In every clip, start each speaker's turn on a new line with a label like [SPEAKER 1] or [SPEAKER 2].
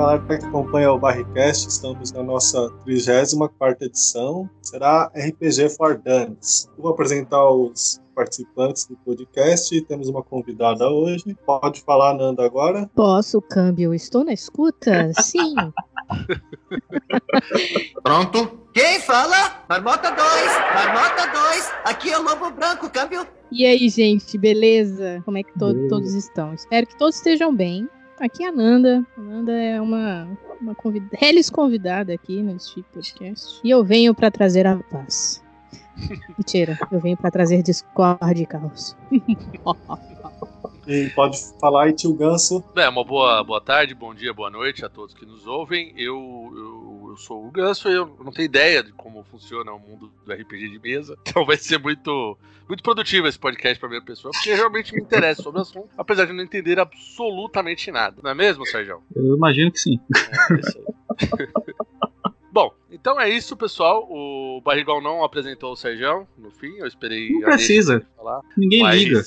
[SPEAKER 1] Galera que acompanha o Barricast, estamos na nossa 34 edição. Será RPG for Dummies. vou apresentar os participantes do podcast e temos uma convidada hoje. Pode falar, Nanda, agora?
[SPEAKER 2] Posso, câmbio. Estou na escuta? Sim.
[SPEAKER 3] Pronto? Quem fala? Marmota 2, Marmota 2, aqui é o Lobo Branco, câmbio.
[SPEAKER 2] E aí, gente, beleza? Como é que to todos estão? Espero que todos estejam bem. Aqui é a Nanda. A Nanda é uma, uma convid... reles convidada aqui neste podcast. E eu venho para trazer a paz. Mentira, eu venho para trazer discórdia e caos.
[SPEAKER 1] E pode falar aí, tio Ganso.
[SPEAKER 4] É, uma boa, boa tarde, bom dia, boa noite a todos que nos ouvem. Eu, eu, eu sou o Ganso e eu não tenho ideia de como funciona o mundo do RPG de mesa. Então vai ser muito, muito produtivo esse podcast para minha pessoa, porque realmente me interessa sobre o assunto, apesar de não entender absolutamente nada. Não é mesmo, Sérgio?
[SPEAKER 5] Eu imagino que sim. É, é isso
[SPEAKER 4] aí. Bom, então é isso, pessoal. O Barrigol não apresentou o Sérgio no fim, eu esperei.
[SPEAKER 5] Não precisa. Falar, Ninguém mas... liga.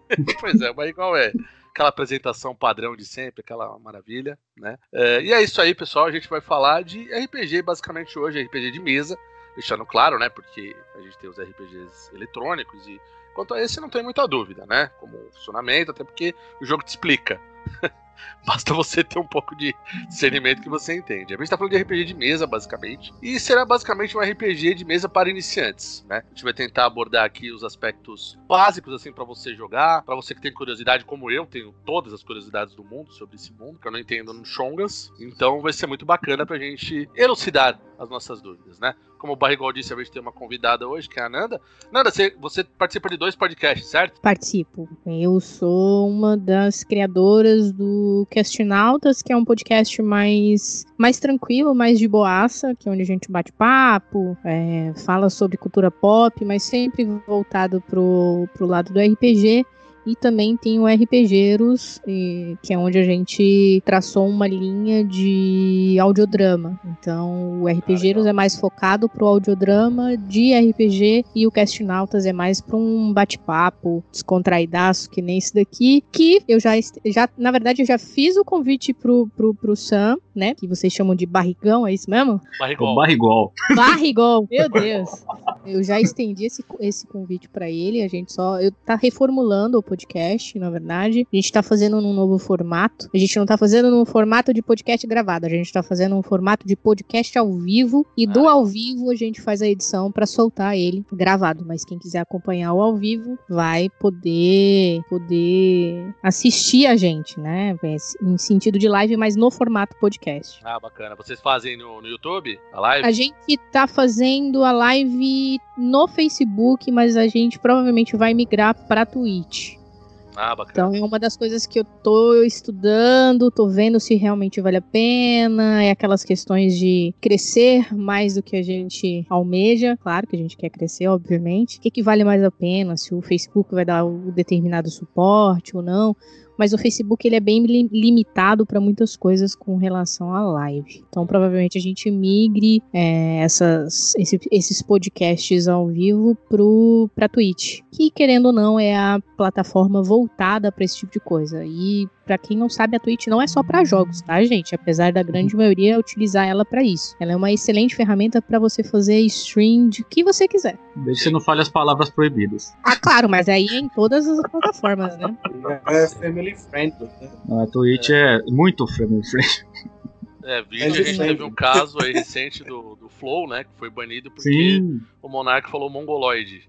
[SPEAKER 4] pois é, mas igual é aquela apresentação padrão de sempre, aquela maravilha, né? É, e é isso aí, pessoal. A gente vai falar de RPG basicamente hoje, RPG de mesa, deixando claro, né? Porque a gente tem os RPGs eletrônicos e quanto a esse não tem muita dúvida, né? Como funcionamento, até porque o jogo te explica. Basta você ter um pouco de discernimento que você entende. A gente tá falando de RPG de mesa, basicamente. E será basicamente um RPG de mesa para iniciantes, né? A gente vai tentar abordar aqui os aspectos básicos, assim, para você jogar. para você que tem curiosidade, como eu, tenho todas as curiosidades do mundo sobre esse mundo, que eu não entendo no Chongas. Então vai ser muito bacana pra gente elucidar as nossas dúvidas, né? Como o Barrigol disse, a gente tem uma convidada hoje, que é a Nanda. Nanda, você, você participa de dois podcasts, certo?
[SPEAKER 2] Participo. Eu sou uma das criadoras do Castinautas, que é um podcast mais, mais tranquilo, mais de boaça, que é onde a gente bate papo, é, fala sobre cultura pop, mas sempre voltado pro, pro lado do RPG. E também tem o RPGeros, que é onde a gente traçou uma linha de audiodrama. Então, o RPGeros ah, é mais focado pro audiodrama de RPG e o Castnautas é mais para um bate-papo descontraidaço, que nem esse daqui, que eu já, já na verdade, eu já fiz o convite pro, pro, pro Sam, né? Que vocês chamam de barrigão, é isso mesmo?
[SPEAKER 5] Barrigol. Barrigol.
[SPEAKER 2] Barrigol, meu Deus. Eu já estendi esse, esse convite para ele, a gente só. Eu tá reformulando o podcast, na verdade. A gente tá fazendo num novo formato. A gente não tá fazendo num formato de podcast gravado, a gente tá fazendo um formato de podcast ao vivo. E do ah. ao vivo a gente faz a edição para soltar ele gravado. Mas quem quiser acompanhar o ao vivo vai poder, poder assistir a gente, né? Em sentido de live, mas no formato podcast.
[SPEAKER 4] Ah, bacana. Vocês fazem no, no YouTube a live?
[SPEAKER 2] A gente tá fazendo a live no Facebook, mas a gente provavelmente vai migrar para Twitch.
[SPEAKER 4] Ah, bacana.
[SPEAKER 2] Então é uma das coisas que eu tô estudando, tô vendo se realmente vale a pena, é aquelas questões de crescer mais do que a gente almeja, claro que a gente quer crescer, obviamente. O que, que vale mais a pena, se o Facebook vai dar o determinado suporte ou não mas o Facebook ele é bem limitado para muitas coisas com relação à live. Então, provavelmente a gente migre é, essas, esse, esses podcasts ao vivo para Twitch, que querendo ou não é a plataforma voltada para esse tipo de coisa. E para quem não sabe, a Twitch não é só para jogos, tá, gente? Apesar da grande maioria utilizar ela para isso. Ela é uma excelente ferramenta para você fazer stream de que você quiser.
[SPEAKER 5] Desde que você não fale as palavras proibidas.
[SPEAKER 2] Ah, claro, mas aí é em todas as plataformas, né?
[SPEAKER 1] É family friendly. Né?
[SPEAKER 5] A Twitch é, é muito family friendly.
[SPEAKER 4] É, vídeo, a gente teve um caso aí recente do, do Flow, né? Que foi banido porque Sim. o Monark falou mongoloide.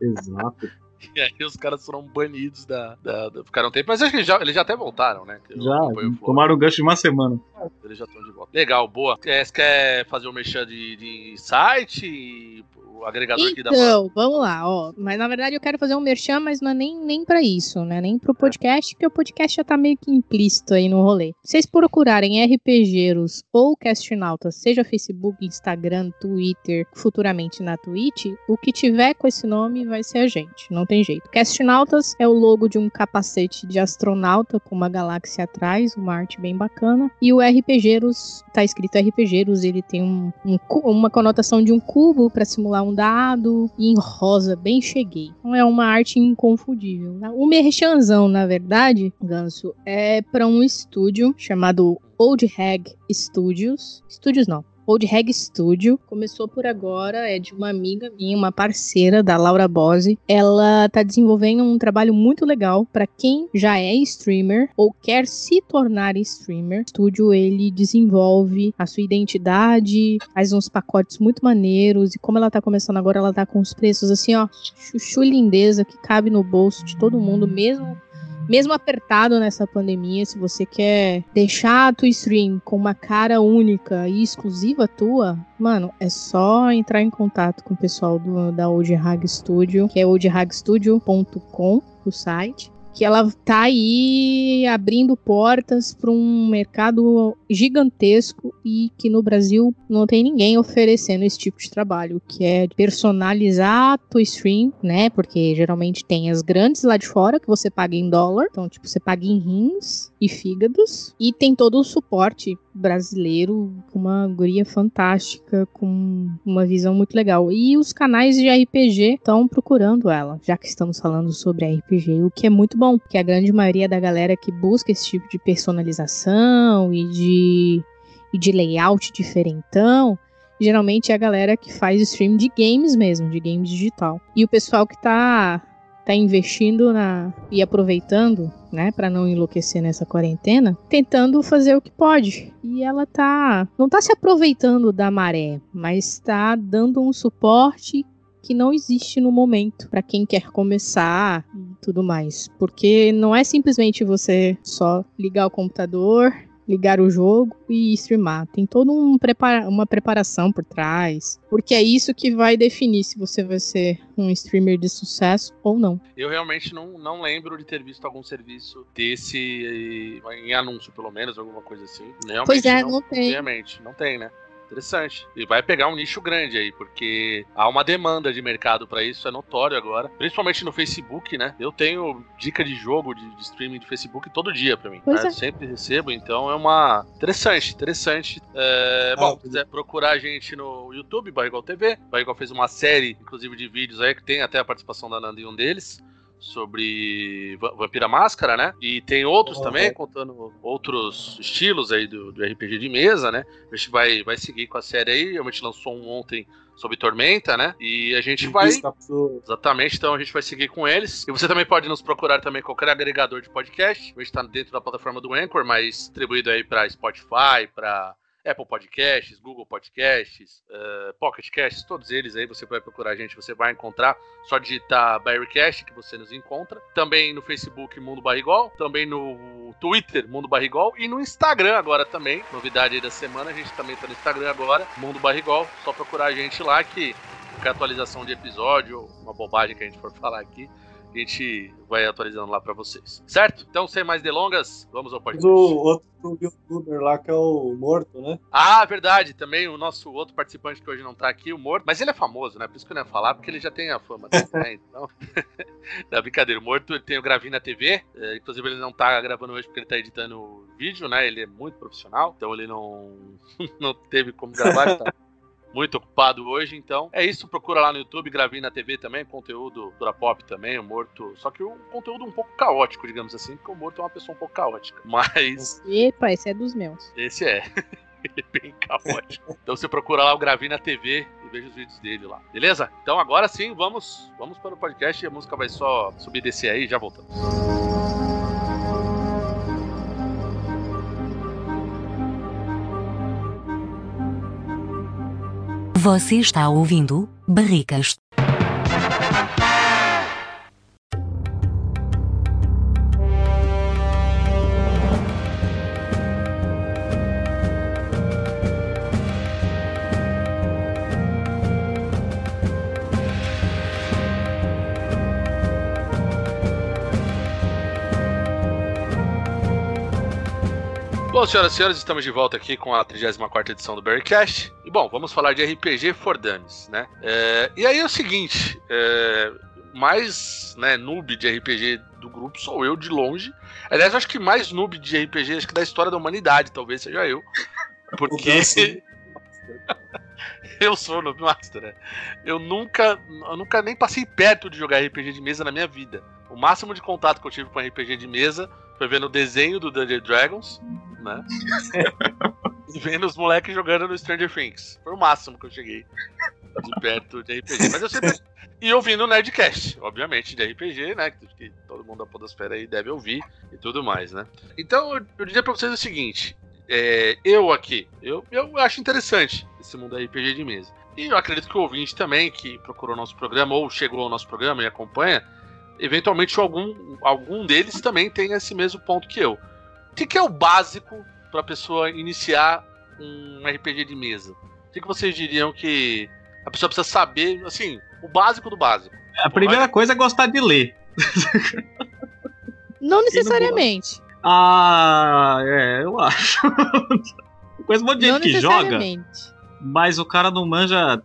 [SPEAKER 5] Exato.
[SPEAKER 4] E aí os caras foram banidos da. da, da ficaram um tempo. Mas acho que eles já, eles já até voltaram, né?
[SPEAKER 5] já, tomaram o gancho de uma semana.
[SPEAKER 4] Eles já estão de volta. Legal, boa. Você quer fazer um mexer de, de site? Agregador
[SPEAKER 2] então,
[SPEAKER 4] da
[SPEAKER 2] Então, vamos lá, ó. Mas na verdade eu quero fazer um merchan, mas não é nem, nem para isso, né? Nem pro podcast, porque o podcast já tá meio que implícito aí no rolê. Vocês procurarem RPGeiros ou Castnautas, seja Facebook, Instagram, Twitter, futuramente na Twitch, o que tiver com esse nome vai ser a gente, não tem jeito. Castnautas é o logo de um capacete de astronauta com uma galáxia atrás, uma arte bem bacana. E o RPGeiros, tá escrito RPGeiros, ele tem um, um uma conotação de um cubo para simular um dado e em rosa, bem cheguei. Então é uma arte inconfundível. O merchanzão, na verdade, Ganso, é para um estúdio chamado Old Hag Studios. Studios não, Old Reg Studio. Começou por agora, é de uma amiga minha, uma parceira da Laura Bose. Ela tá desenvolvendo um trabalho muito legal para quem já é streamer ou quer se tornar streamer. O estúdio ele desenvolve a sua identidade, faz uns pacotes muito maneiros e como ela tá começando agora, ela tá com os preços assim, ó, chuchu lindeza que cabe no bolso de todo mundo, mesmo mesmo apertado nessa pandemia, se você quer deixar a tua stream com uma cara única e exclusiva tua, mano, é só entrar em contato com o pessoal do, da Old Hag Studio, que é oldhagstudio.com, o site que ela tá aí abrindo portas para um mercado gigantesco e que no Brasil não tem ninguém oferecendo esse tipo de trabalho, que é personalizar a tua stream, né? Porque geralmente tem as grandes lá de fora que você paga em dólar, então tipo você paga em rins e fígados e tem todo o suporte brasileiro com uma guria fantástica, com uma visão muito legal. E os canais de RPG estão procurando ela, já que estamos falando sobre RPG, o que é muito bom, porque a grande maioria da galera que busca esse tipo de personalização e de, e de layout diferentão geralmente é a galera que faz stream de games mesmo, de games digital. E o pessoal que tá tá investindo na e aproveitando, né, para não enlouquecer nessa quarentena, tentando fazer o que pode. E ela tá não tá se aproveitando da maré, mas está dando um suporte que não existe no momento para quem quer começar e tudo mais, porque não é simplesmente você só ligar o computador ligar o jogo e streamar. Tem toda um prepara uma preparação por trás, porque é isso que vai definir se você vai ser um streamer de sucesso ou não.
[SPEAKER 4] Eu realmente não, não lembro de ter visto algum serviço desse em anúncio, pelo menos, alguma coisa assim. Realmente,
[SPEAKER 2] pois é, não, não tem.
[SPEAKER 4] Realmente, não tem, né? Interessante. E vai pegar um nicho grande aí, porque há uma demanda de mercado para isso, é notório agora. Principalmente no Facebook, né? Eu tenho dica de jogo, de, de streaming de Facebook todo dia para mim. Né? É. Sempre recebo, então é uma. Interessante, interessante. É... Ah, bom, se quiser procurar a gente no YouTube, Barrigol TV. Barrigol fez uma série, inclusive, de vídeos aí, que tem até a participação da Nanda em um deles sobre Vampira Máscara, né? E tem outros uhum. também, contando outros estilos aí do, do, RPG de mesa, né? A gente vai, vai seguir com a série aí. A gente lançou um ontem sobre Tormenta, né? E a gente vai. Exatamente, então a gente vai seguir com eles. E você também pode nos procurar também qualquer agregador de podcast. A gente tá dentro da plataforma do Anchor, mas distribuído aí para Spotify, para Apple Podcasts, Google Podcasts, uh, Pocket Casts, todos eles aí você vai procurar a gente, você vai encontrar. Só digitar Barrycast que você nos encontra. Também no Facebook Mundo Barrigol, também no Twitter Mundo Barrigol e no Instagram agora também. Novidade aí da semana, a gente também tá no Instagram agora, Mundo Barrigol. Só procurar a gente lá que qualquer atualização de episódio, uma bobagem que a gente for falar aqui, a gente vai atualizando lá para vocês. Certo? Então, sem mais delongas, vamos ao podcast.
[SPEAKER 1] O outro youtuber lá que é o Morto, né?
[SPEAKER 4] Ah, verdade. Também o nosso outro participante que hoje não tá aqui, o Morto. Mas ele é famoso, né? Por isso que eu não ia falar, porque ele já tem a fama né? Então. não, brincadeira. O Morto ele tem o Gravina TV. É, inclusive, ele não tá gravando hoje porque ele tá editando vídeo, né? Ele é muito profissional. Então, ele não, não teve como gravar. Tá muito ocupado hoje, então é isso. Procura lá no YouTube, gravei na TV também, conteúdo cultura pop também, o Morto. Só que um conteúdo um pouco caótico, digamos assim, porque o Morto é uma pessoa um pouco caótica. Mas.
[SPEAKER 2] Epa, esse é dos meus.
[SPEAKER 4] Esse é. Ele é bem caótico. então você procura lá o Gravei na TV e veja os vídeos dele lá. Beleza? Então agora sim, vamos, vamos para o podcast e a música vai só subir e descer aí e já voltamos.
[SPEAKER 6] Você está ouvindo Barricas.
[SPEAKER 4] Bom, senhoras e senhores, estamos de volta aqui com a 34 edição do Bearcast. Bom, vamos falar de RPG for Dummies, né? É, e aí é o seguinte, é, mais né, noob de RPG do grupo sou eu de longe. Aliás, acho que mais noob de RPG acho que da história da humanidade, talvez seja eu. Porque eu sou Noob Master, né? Eu nunca, eu nunca nem passei perto de jogar RPG de mesa na minha vida. O máximo de contato que eu tive com RPG de mesa foi vendo o desenho do Dungeons Dragons, né? e vendo os moleques jogando no Stranger Things. Foi o máximo que eu cheguei de perto de RPG. Mas eu sempre. E ouvindo o Nerdcast, obviamente, de RPG, né? Que todo mundo da Podosfera aí deve ouvir e tudo mais, né? Então eu, diria pra vocês o seguinte: é, eu aqui, eu, eu acho interessante esse mundo RPG de mesa. E eu acredito que o ouvinte também, que procurou nosso programa ou chegou ao nosso programa e acompanha, eventualmente algum, algum deles também tem esse mesmo ponto que eu. O que, que é o básico para a pessoa iniciar um RPG de mesa? O que, que vocês diriam que a pessoa precisa saber, assim, o básico do básico?
[SPEAKER 5] A primeira coisa é gostar de ler.
[SPEAKER 2] Não necessariamente.
[SPEAKER 5] Ah, é, eu acho. Conheço um monte de gente que joga, mas o cara não manja.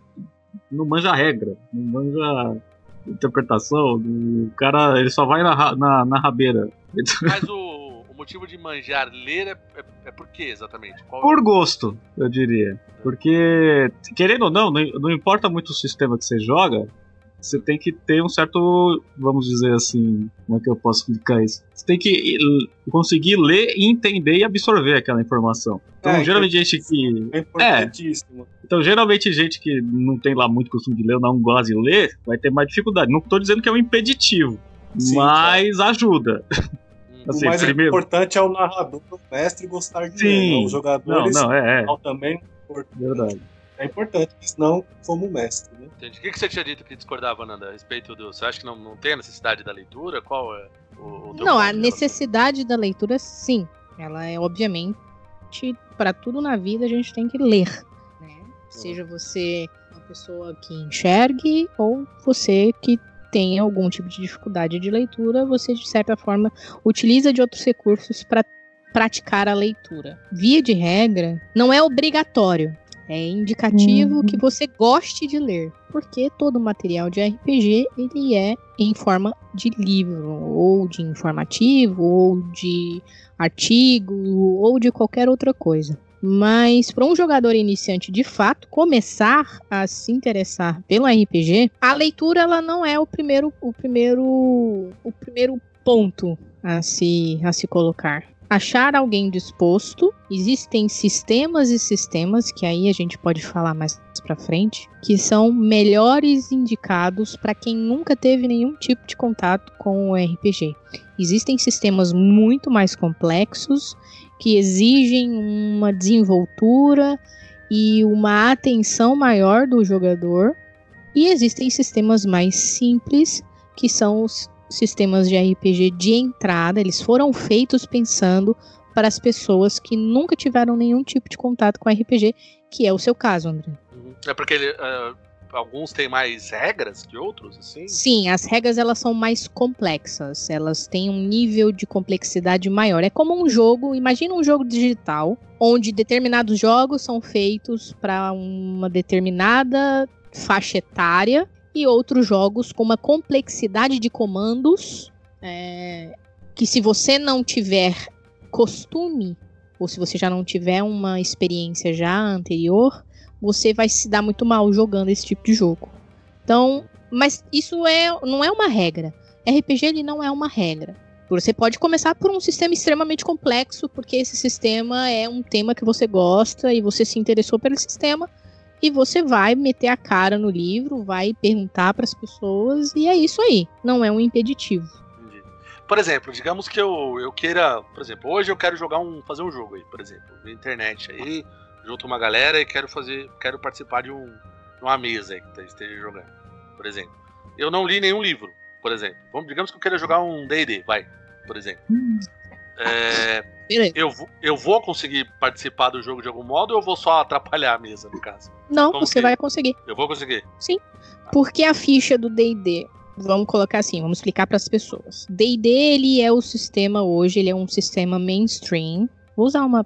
[SPEAKER 5] Não manja regra, não manja interpretação. O cara ele só vai na, na, na rabeira.
[SPEAKER 4] Mas o, o motivo de manjar ler é, é, é por quê exatamente?
[SPEAKER 5] Qual por é? gosto, eu diria. Porque, querendo ou não, não, não importa muito o sistema que você joga, você tem que ter um certo, vamos dizer assim, como é que eu posso explicar isso? Você tem que conseguir ler, entender e absorver aquela informação. Então, é, geralmente é, gente que
[SPEAKER 1] é importantíssimo.
[SPEAKER 5] É, então, geralmente gente que não tem lá muito costume de ler, ou não gosta de ler, vai ter mais dificuldade. Não estou dizendo que é um impeditivo, Sim, mas ajuda.
[SPEAKER 1] Assim, o mais primeiro... importante é o narrador, o mestre gostar de Sim. ler. Né? Os jogadores
[SPEAKER 5] não, não, é, é.
[SPEAKER 1] também
[SPEAKER 5] Verdade.
[SPEAKER 1] É importante, senão como mestre. Né?
[SPEAKER 4] Entendi. O que, você tinha dito que discordava, Nanda, a respeito do. Você acha que não, não tem a necessidade da leitura? Qual é o, o
[SPEAKER 2] Não, a necessidade da leitura, sim. Ela é, obviamente, para tudo na vida a gente tem que ler. Né? Seja você uma pessoa que enxergue ou você que tem algum tipo de dificuldade de leitura, você de certa forma utiliza de outros recursos para praticar a leitura. Via de regra, não é obrigatório, é indicativo uhum. que você goste de ler, porque todo material de RPG ele é em forma de livro, ou de informativo, ou de artigo, ou de qualquer outra coisa. Mas para um jogador iniciante de fato começar a se interessar pelo RPG, a leitura ela não é o primeiro o primeiro o primeiro ponto a se a se colocar achar alguém disposto. Existem sistemas e sistemas que aí a gente pode falar mais para frente, que são melhores indicados para quem nunca teve nenhum tipo de contato com o RPG. Existem sistemas muito mais complexos que exigem uma desenvoltura e uma atenção maior do jogador, e existem sistemas mais simples que são os sistemas de RPG de entrada, eles foram feitos pensando para as pessoas que nunca tiveram nenhum tipo de contato com RPG, que é o seu caso, André.
[SPEAKER 4] Uhum. É porque uh, alguns têm mais regras que outros, assim?
[SPEAKER 2] Sim, as regras elas são mais complexas, elas têm um nível de complexidade maior. É como um jogo, imagina um jogo digital, onde determinados jogos são feitos para uma determinada faixa etária e outros jogos com uma complexidade de comandos é, que se você não tiver costume ou se você já não tiver uma experiência já anterior, você vai se dar muito mal jogando esse tipo de jogo. Então, mas isso é, não é uma regra. RPG ele não é uma regra. Você pode começar por um sistema extremamente complexo, porque esse sistema é um tema que você gosta e você se interessou pelo sistema e você vai meter a cara no livro, vai perguntar para as pessoas e é isso aí. Não é um impeditivo.
[SPEAKER 4] Por exemplo, digamos que eu, eu queira, por exemplo, hoje eu quero jogar um, fazer um jogo aí, por exemplo, na internet aí, junto uma galera e quero fazer, quero participar de, um, de uma mesa aí que esteja jogando, por exemplo. Eu não li nenhum livro, por exemplo. Vamos, digamos que eu queira jogar um D&D, vai, por exemplo. Hum. É, eu, eu vou conseguir participar do jogo de algum modo ou eu vou só atrapalhar a mesa, no caso?
[SPEAKER 2] Não, Como você que... vai conseguir.
[SPEAKER 4] Eu vou conseguir?
[SPEAKER 2] Sim. Porque a ficha do D&D, vamos colocar assim, vamos explicar para as pessoas. D&D, ele é o sistema hoje, ele é um sistema mainstream. Vou usar uma,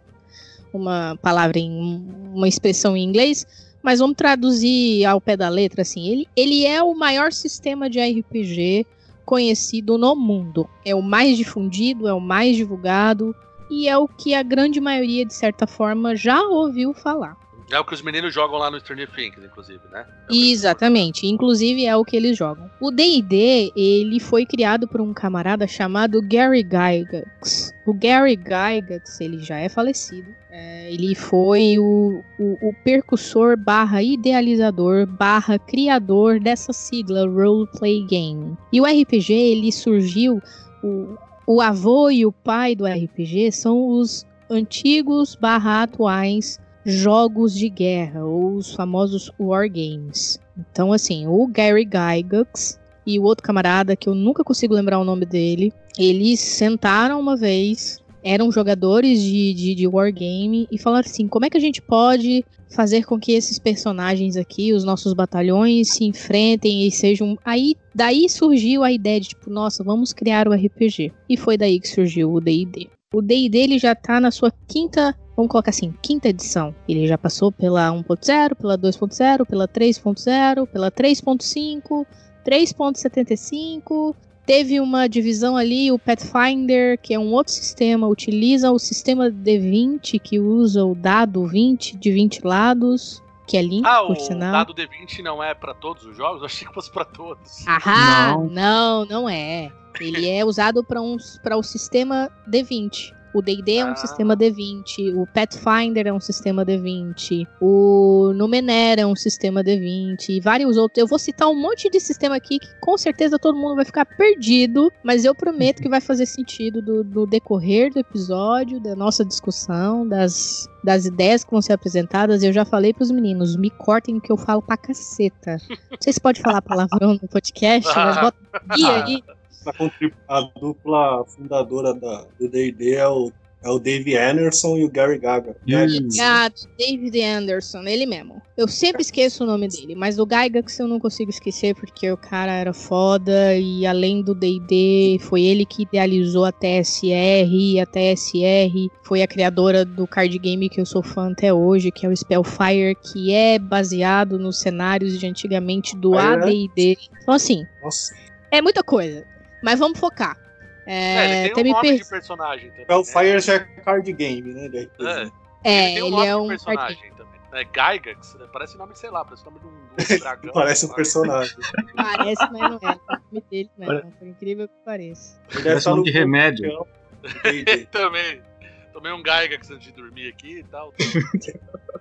[SPEAKER 2] uma palavra, em uma expressão em inglês, mas vamos traduzir ao pé da letra, assim. Ele, ele é o maior sistema de RPG conhecido no mundo. É o mais difundido, é o mais divulgado e é o que a grande maioria, de certa forma, já ouviu falar.
[SPEAKER 4] É o que os meninos jogam lá no Stranger Things, inclusive, né?
[SPEAKER 2] Exatamente. Inclusive é o que eles jogam. O D&D, ele foi criado por um camarada chamado Gary Gygax. O Gary Gygax, ele já é falecido. É, ele foi o, o, o percussor barra idealizador barra criador dessa sigla Roleplay Game. E o RPG, ele surgiu... O, o avô e o pai do RPG são os antigos barra atuais jogos de guerra, ou os famosos wargames. Então, assim, o Gary Gygax e o outro camarada, que eu nunca consigo lembrar o nome dele, eles sentaram uma vez, eram jogadores de, de, de wargame, e falaram assim: como é que a gente pode fazer com que esses personagens aqui, os nossos batalhões, se enfrentem e sejam. Aí daí surgiu a ideia de tipo, nossa, vamos criar o RPG. E foi daí que surgiu o D&D. O D&D ele já tá na sua quinta, vamos colocar assim, quinta edição. Ele já passou pela 1.0, pela 2.0, pela 3.0, pela 3.5, 3.75. Teve uma divisão ali, o Pathfinder, que é um outro sistema, utiliza o sistema D20, que usa o dado 20 de 20 lados, que é limpo,
[SPEAKER 4] Ah,
[SPEAKER 2] por
[SPEAKER 4] o
[SPEAKER 2] sinal.
[SPEAKER 4] dado D20 não é pra todos os jogos? Eu achei que fosse pra todos.
[SPEAKER 2] Ahá,
[SPEAKER 5] Não.
[SPEAKER 2] não, não é. Ele é usado para um, para o sistema D20. O D&D é um
[SPEAKER 4] Ah.
[SPEAKER 2] sistema D20, o Pathfinder é um sistema D20, o Numenera é um sistema D20 e vários outros. Eu vou citar um monte de sistema aqui que com certeza todo mundo vai ficar perdido, mas eu prometo que vai fazer sentido do, do decorrer do episódio, da nossa discussão, das, das ideias que vão ser apresentadas. Eu já falei pros meninos, me cortem que eu falo pra caceta. Não sei se pode falar palavrão no podcast, mas bota guia aí.
[SPEAKER 1] Pra contribuir, a dupla fundadora da, do D&D é o, é o Dave Anderson e o Gary Gaga.
[SPEAKER 5] Isso.
[SPEAKER 2] Obrigado, David Anderson, ele mesmo. Eu sempre esqueço o nome dele, mas o Gygax eu não consigo esquecer porque o cara era foda e além do D&D, foi ele que idealizou a TSR e a TSR foi a criadora do card game que eu sou fã até hoje, que é o Spellfire, que é baseado nos cenários de antigamente do
[SPEAKER 1] Ah, é?
[SPEAKER 2] AD&D. Então assim,
[SPEAKER 1] Nossa,
[SPEAKER 2] é muita coisa, mas vamos focar.
[SPEAKER 4] É,
[SPEAKER 2] É,
[SPEAKER 4] ele tem um
[SPEAKER 2] me
[SPEAKER 4] nome
[SPEAKER 2] per-
[SPEAKER 4] de personagem também.
[SPEAKER 1] o
[SPEAKER 4] né?
[SPEAKER 1] Fire já é card game, né? RPG.
[SPEAKER 4] É.
[SPEAKER 2] É,
[SPEAKER 4] ele tem um
[SPEAKER 2] ele
[SPEAKER 4] nome
[SPEAKER 2] é
[SPEAKER 4] de
[SPEAKER 2] um
[SPEAKER 4] personagem também. É Gygax, né? parece nome, sei lá, parece nome de um, de um dragão.
[SPEAKER 1] Parece um
[SPEAKER 4] lá.
[SPEAKER 1] personagem.
[SPEAKER 2] Parece, mas não é. O nome dele não é, por incrível que pareça.
[SPEAKER 1] Ele
[SPEAKER 5] Parece nome de remédio.
[SPEAKER 4] também. Tomei um Gygax antes de dormir aqui e tal.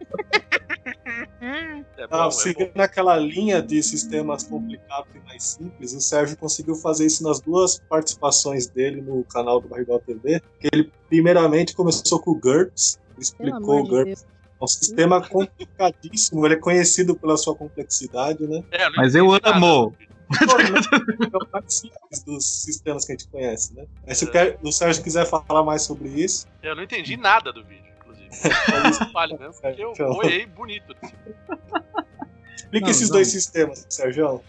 [SPEAKER 4] É bom,
[SPEAKER 1] Ah,
[SPEAKER 4] é
[SPEAKER 1] seguindo
[SPEAKER 4] bom.
[SPEAKER 1] aquela linha de sistemas complicados e mais simples, o Sérgio conseguiu fazer isso nas duas participações dele no canal do Barrigal TV. Que ele primeiramente começou com o GURPS, explicou o
[SPEAKER 2] de
[SPEAKER 1] GURPS.
[SPEAKER 2] Deus.
[SPEAKER 1] É um sistema complicadíssimo, ele é conhecido pela sua complexidade, né?
[SPEAKER 4] É,
[SPEAKER 5] Mas eu amo.
[SPEAKER 1] É o mais simples dos sistemas que a gente conhece, né? Aí se quer- o Sérgio quiser falar mais sobre isso,
[SPEAKER 4] Eu não entendi nada do vídeo, Isso vale mesmo, porque eu
[SPEAKER 1] Então.
[SPEAKER 4] boiei bonito. assim.
[SPEAKER 1] explica esses
[SPEAKER 5] não.
[SPEAKER 1] dois sistemas, Sérgio.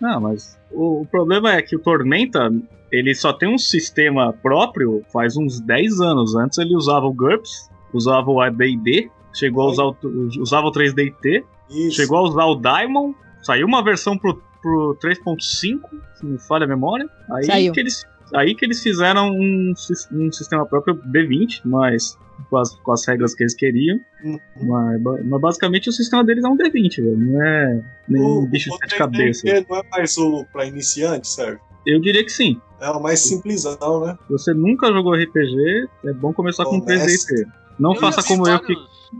[SPEAKER 5] Não, mas o, o problema é que o Tormenta, ele só tem um sistema próprio faz uns 10 anos. Antes ele usava o GURPS, usava o AD&D, chegou a usar o, usava o 3DT,
[SPEAKER 1] Isso.
[SPEAKER 5] chegou a usar o Daimon, saiu uma versão pro, pro 3.5, se não me falha a memória. Aí
[SPEAKER 2] Saiu.
[SPEAKER 5] que eles aí que eles fizeram um, um sistema próprio B20, mas com as, com as regras que eles queriam.
[SPEAKER 1] Uhum.
[SPEAKER 5] Mas, mas basicamente o sistema deles é um D20, velho. Não é nenhum
[SPEAKER 1] O-
[SPEAKER 5] bicho de
[SPEAKER 1] o
[SPEAKER 5] sete cabeças.
[SPEAKER 1] 3D não é mais o pra iniciante, Sérgio?
[SPEAKER 5] Eu diria que sim.
[SPEAKER 1] É o mais simplesão, né?
[SPEAKER 5] Se você nunca jogou RPG, é bom começar com
[SPEAKER 1] Comece.
[SPEAKER 5] 3DT. Não
[SPEAKER 4] Eu
[SPEAKER 5] faça como eu, que,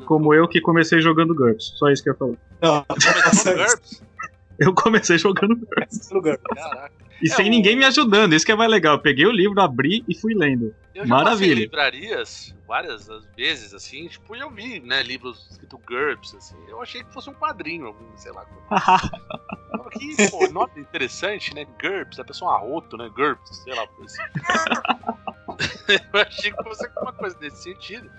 [SPEAKER 5] como eu que comecei jogando GURPS. Só isso que eu ia falar.
[SPEAKER 1] Não,
[SPEAKER 4] Começou no GURPS?
[SPEAKER 5] Eu comecei jogando GURPS.
[SPEAKER 4] Caraca.
[SPEAKER 5] E
[SPEAKER 4] É,
[SPEAKER 5] sem
[SPEAKER 4] o-
[SPEAKER 5] ninguém me ajudando, isso que é mais legal. Eu peguei o livro, abri e fui lendo.
[SPEAKER 4] Eu já passei
[SPEAKER 5] Maravilha.
[SPEAKER 4] em livrarias várias as vezes, assim, tipo, e eu vi, né, livros escrito GURPS, assim. Eu achei que fosse um quadrinho, algum, sei lá. Fala Que, pô, nome interessante, né? GURPS, a pessoa um arroto, né? GURPS, sei lá. Assim. eu achei que fosse alguma coisa nesse sentido.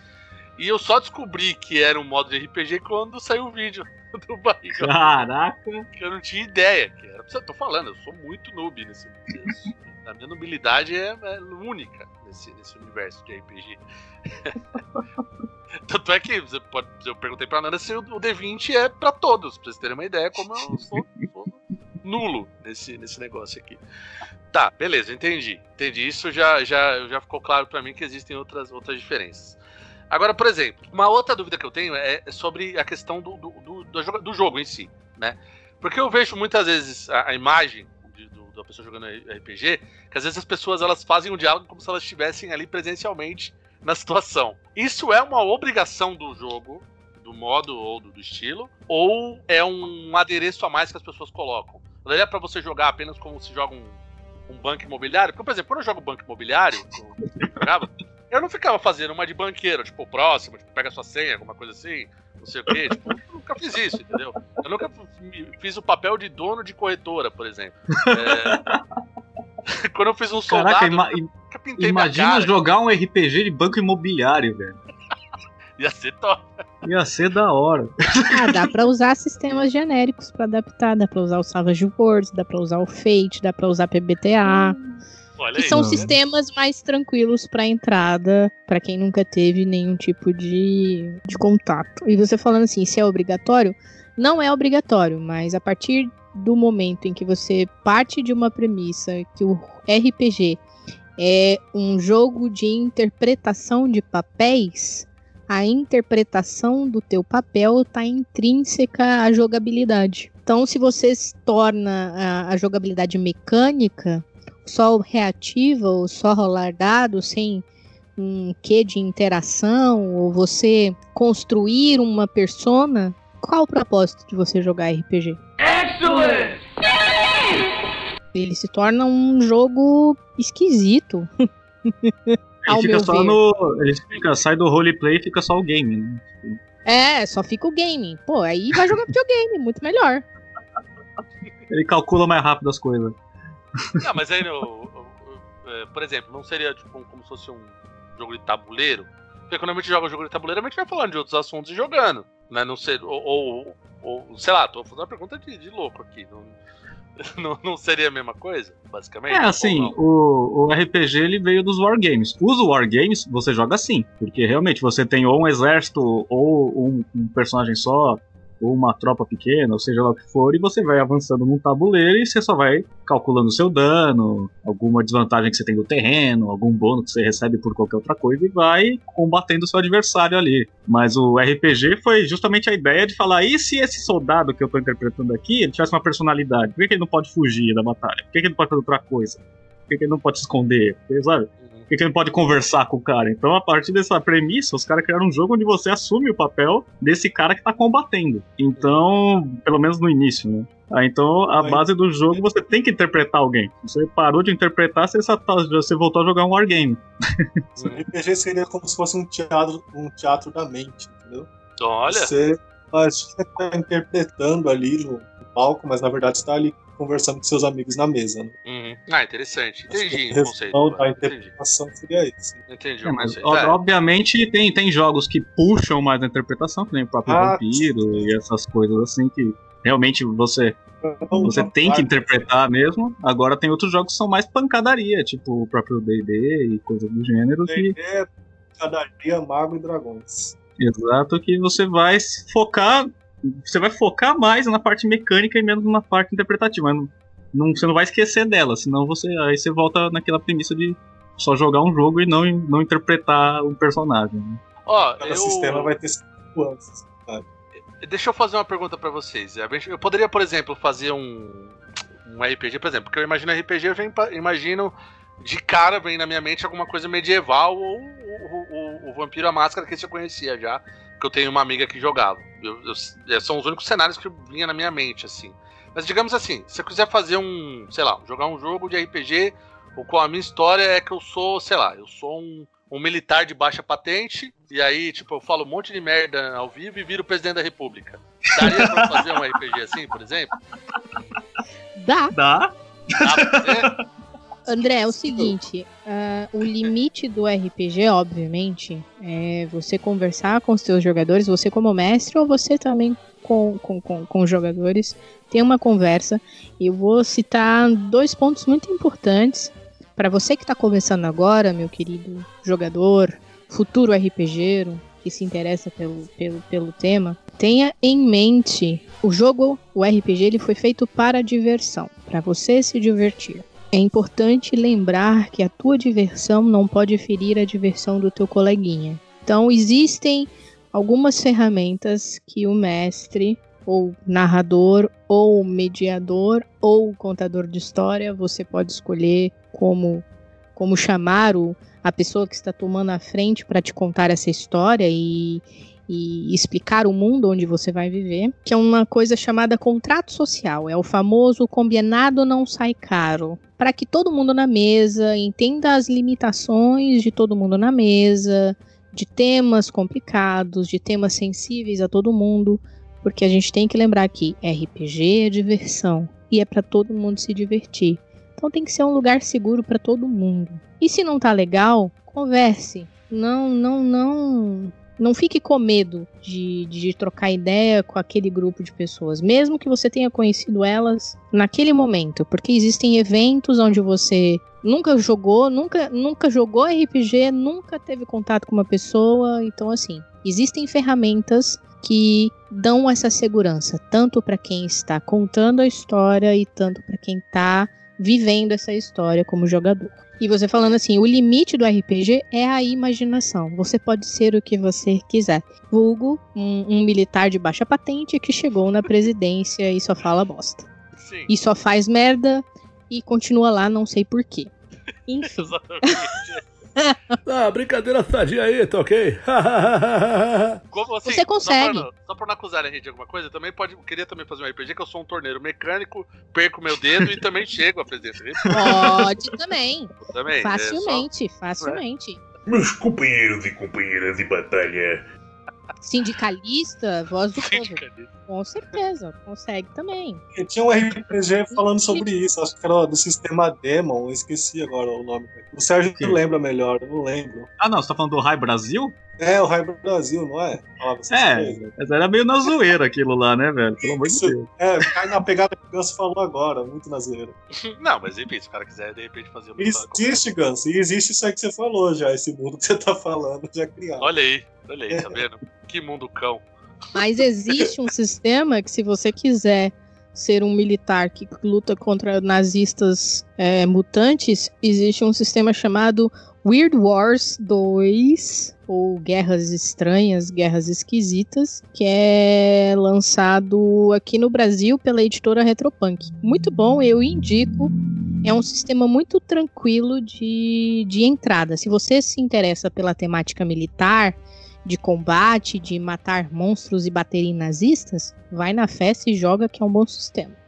[SPEAKER 4] E eu só descobri que era um modo de RPG quando saiu o vídeo do barriga.
[SPEAKER 5] Caraca.
[SPEAKER 4] que eu não tinha ideia que era. Eu tô falando, eu sou muito noob nesse universo. A minha nubilidade é, é única nesse, nesse universo de RPG. Tanto é que você pode- eu perguntei pra Nana se o o D20 é pra todos, pra vocês terem uma ideia como eu sou, sou nulo nesse, nesse negócio aqui. Tá, beleza, entendi. Entendi. Isso já, já, já ficou claro pra mim que existem outras, outras diferenças. Agora, por exemplo, uma outra dúvida que eu tenho é sobre a questão do, do, do, do jogo, em si, né? Porque eu vejo muitas vezes a, a imagem de, do, da pessoa jogando RPG, que às vezes as pessoas elas fazem um diálogo como se elas estivessem ali presencialmente na situação. Isso é uma obrigação do jogo, do modo ou do, do estilo, ou é um adereço a mais que as pessoas colocam? Daí é para você jogar apenas como se joga um, um banco imobiliário? Porque, por exemplo, quando eu jogo banco imobiliário, eu, jogava, eu não ficava fazendo uma de banqueiro, tipo, próximo, tipo, pega sua senha, alguma coisa assim, não sei o quê. Tipo, eu nunca fiz isso, entendeu? Eu nunca fiz o papel de dono de corretora, por exemplo. É... quando eu fiz um soldado,
[SPEAKER 5] Caraca, ima imagina jogar um RPG de banco imobiliário, velho.
[SPEAKER 4] Ia ser top.
[SPEAKER 5] Ia ser da hora.
[SPEAKER 2] Ah, dá pra usar sistemas genéricos pra adaptar. Dá pra usar o Savage Worlds, dá pra usar o Fate, dá pra usar PBTA.
[SPEAKER 4] Olha
[SPEAKER 2] que
[SPEAKER 4] aí,
[SPEAKER 2] são
[SPEAKER 4] vendo?
[SPEAKER 2] sistemas mais tranquilos pra entrada, pra quem nunca teve nenhum tipo de, de contato. E você falando assim, se é obrigatório? Não é obrigatório, mas a partir do momento em que você parte de uma premissa que o RPG é um jogo de interpretação de papéis, a interpretação do teu papel está intrínseca à jogabilidade. Então, se você se torna a, a jogabilidade mecânica, só reativa ou só rolar dados sem um quê de interação ou você construir uma persona, qual o propósito de você jogar RPG?
[SPEAKER 3] Excellent!
[SPEAKER 2] Ele se torna um jogo esquisito. Ao
[SPEAKER 5] Ele fica
[SPEAKER 2] meu
[SPEAKER 5] só
[SPEAKER 2] ver.
[SPEAKER 5] no. Ele fica, sai do roleplay e fica só o game, né?
[SPEAKER 2] É, só fica o game. Pô, aí vai jogar videogame, muito melhor.
[SPEAKER 5] Ele calcula mais rápido as coisas.
[SPEAKER 4] Não, mas aí, o- o- é, por exemplo, não seria tipo um- como se fosse um jogo de tabuleiro? Porque quando a gente joga jogo de tabuleiro, a gente vai falando de outros assuntos e jogando. Né? Não sei, ou, ou, ou- sei lá, tô fazendo uma pergunta de, de louco aqui. Não, não, não seria a mesma coisa, basicamente?
[SPEAKER 5] É, assim, o, o RPG ele veio dos wargames. Os wargames você joga assim, porque realmente você tem ou um exército, ou um, um personagem só, ou uma tropa pequena, ou seja lá o que for, e você vai avançando num tabuleiro e você só vai calculando o seu dano, alguma desvantagem que você tem do terreno, algum bônus que você recebe por qualquer outra coisa, e vai combatendo o seu adversário ali. Mas o RPG foi justamente a ideia de falar: e se esse soldado que eu tô interpretando aqui ele tivesse uma personalidade? Por que, ele não pode fugir da batalha? Por que, ele não pode fazer outra coisa? Por que, que ele não pode se esconder? Porque, sabe? Por que, que ele pode conversar com o cara? Então, a partir dessa premissa, os caras criaram um jogo onde você assume o papel desse cara que tá combatendo. Então, pelo menos no início, né? Ah, então, a base do jogo você tem que interpretar alguém. Você parou de interpretar, você, só tá- você voltou a jogar um wargame.
[SPEAKER 1] O RPG seria como se fosse um teatro, um teatro da mente, entendeu?
[SPEAKER 4] Então, olha,
[SPEAKER 1] Você está interpretando ali no, no palco, mas na verdade está ali conversando com seus amigos na mesa. Né?
[SPEAKER 4] uhum. ah, interessante. Entendi
[SPEAKER 1] o
[SPEAKER 4] conceito. agora. Entendi,
[SPEAKER 1] interpretação seria isso.
[SPEAKER 4] entendi
[SPEAKER 5] É,
[SPEAKER 4] o
[SPEAKER 5] mas,
[SPEAKER 4] É.
[SPEAKER 5] obviamente, tem, tem jogos que puxam mais a interpretação, que nem o próprio
[SPEAKER 1] Ah,
[SPEAKER 5] Vampiro e essas coisas assim que realmente você Você tem que interpretar mesmo. Agora tem outros jogos que são mais pancadaria, tipo o próprio D&D e coisas do gênero, que,
[SPEAKER 1] D&D, Padaria, Mago e Dragões.
[SPEAKER 5] exato, que você vai se focar, você vai focar mais na parte mecânica e menos na parte interpretativa. Não, não- você não vai esquecer dela, senão você aí você volta naquela premissa de só jogar um jogo e não, não interpretar um personagem. né?
[SPEAKER 4] Ó,
[SPEAKER 1] Cada
[SPEAKER 4] eu...
[SPEAKER 1] sistema vai ter cinco anos.
[SPEAKER 4] Deixa eu fazer uma pergunta pra vocês. Eu poderia, por exemplo, fazer um, um RPG, por exemplo, porque eu imagino RPG, eu já imagino de cara vem na minha mente alguma coisa medieval ou o, o- o Vampiro a Máscara que eu conhecia já, que eu tenho uma amiga que jogava. Eu- eu- são os únicos cenários que vinha na minha mente, assim. Mas digamos assim, se eu quiser fazer um, sei lá, jogar um jogo de RPG, o qual a minha história é que eu sou, sei lá, eu sou um, um militar de baixa patente, e aí, tipo, eu falo um monte de merda ao vivo e viro presidente da república. Daria pra fazer um RPG assim, por exemplo?
[SPEAKER 2] Dá.
[SPEAKER 5] Dá?
[SPEAKER 4] Dá pra fazer?
[SPEAKER 2] André, é o seguinte, ah, o limite do RPG, obviamente, é você conversar com os seus jogadores, você como mestre ou você também com, com, com, com os jogadores, ter uma conversa. E eu vou citar dois pontos muito importantes para você que está começando agora, meu querido jogador, futuro RPGero, que se interessa pelo, pelo, pelo tema. Tenha em mente, o jogo, o RPG, ele foi feito para diversão, para você se divertir. É importante lembrar que a tua diversão não pode ferir a diversão do teu coleguinha. Então, existem algumas ferramentas que o mestre, ou narrador, ou mediador, ou contador de história, você pode escolher como, como chamar o, a pessoa que está tomando a frente para te contar essa história e, e explicar o mundo onde você vai viver, que é uma coisa chamada contrato social, é o famoso combinado não sai caro, para que todo mundo na mesa entenda as limitações de todo mundo na mesa, de temas complicados, de temas sensíveis a todo mundo, porque a gente tem que lembrar que RPG é diversão e é para todo mundo se divertir. Então tem que ser um lugar seguro para todo mundo. E se não tá legal, converse. Não, não, não não fique com medo de, de, trocar ideia com aquele grupo de pessoas, mesmo que você tenha conhecido elas naquele momento, porque existem eventos onde você nunca jogou, nunca, nunca jogou RPG, nunca teve contato com uma pessoa, então assim, existem ferramentas que dão essa segurança, tanto para quem está contando a história e tanto para quem está vivendo essa história como jogador. E você falando assim, o limite do RPG é a imaginação. Você pode ser o que você quiser. Vulgo, um, um militar de baixa patente que chegou na presidência e só fala bosta. Sim. E só faz merda e continua lá, não sei porquê. Enfim. Exatamente.
[SPEAKER 7] ah, brincadeira sadia aí, tá ok?
[SPEAKER 4] Como assim,
[SPEAKER 2] Você consegue.
[SPEAKER 4] Só pra, só pra não acusar a gente de alguma coisa, também pode. Queria também fazer um RPG que eu sou um torneiro mecânico, perco meu dedo e também chego a presidência.
[SPEAKER 2] Pode também.
[SPEAKER 4] também.
[SPEAKER 2] Facilmente, é só... facilmente.
[SPEAKER 7] Meus companheiros e companheiras de batalha,
[SPEAKER 2] Sindicalista, voz do povo. Com certeza, consegue também.
[SPEAKER 1] E tinha um RPG falando sobre isso, acho que era do sistema Demon, esqueci agora o nome. O Sérgio que lembra melhor, eu não lembro.
[SPEAKER 5] Ah não, você tá falando do Rai Brasil?
[SPEAKER 1] É, o Rai Brasil, não é?
[SPEAKER 5] é, mas era meio na zoeira aquilo lá, né, velho? Pelo amor de Deus.
[SPEAKER 1] É, cai na pegada que o Ganso falou agora, muito na zoeira.
[SPEAKER 4] não, mas enfim, se o cara quiser de repente fazer uma
[SPEAKER 1] Existe, Ganso, e existe isso aí que você falou já, esse mundo que você tá falando, já criado.
[SPEAKER 4] Olha aí, olha aí, tá vendo? que mundo cão.
[SPEAKER 2] Mas existe um sistema que, se você quiser ser um militar que luta contra nazistas é, mutantes, existe um sistema chamado Weird Wars 2, ou Guerras Estranhas, Guerras Esquisitas, que é lançado aqui no Brasil pela editora Retropunk. Muito bom, eu indico. É um sistema muito tranquilo de, de entrada. Se você se interessa pela temática militar, de combate, de matar monstros e bater em nazistas, vai na festa e joga que é um bom sistema.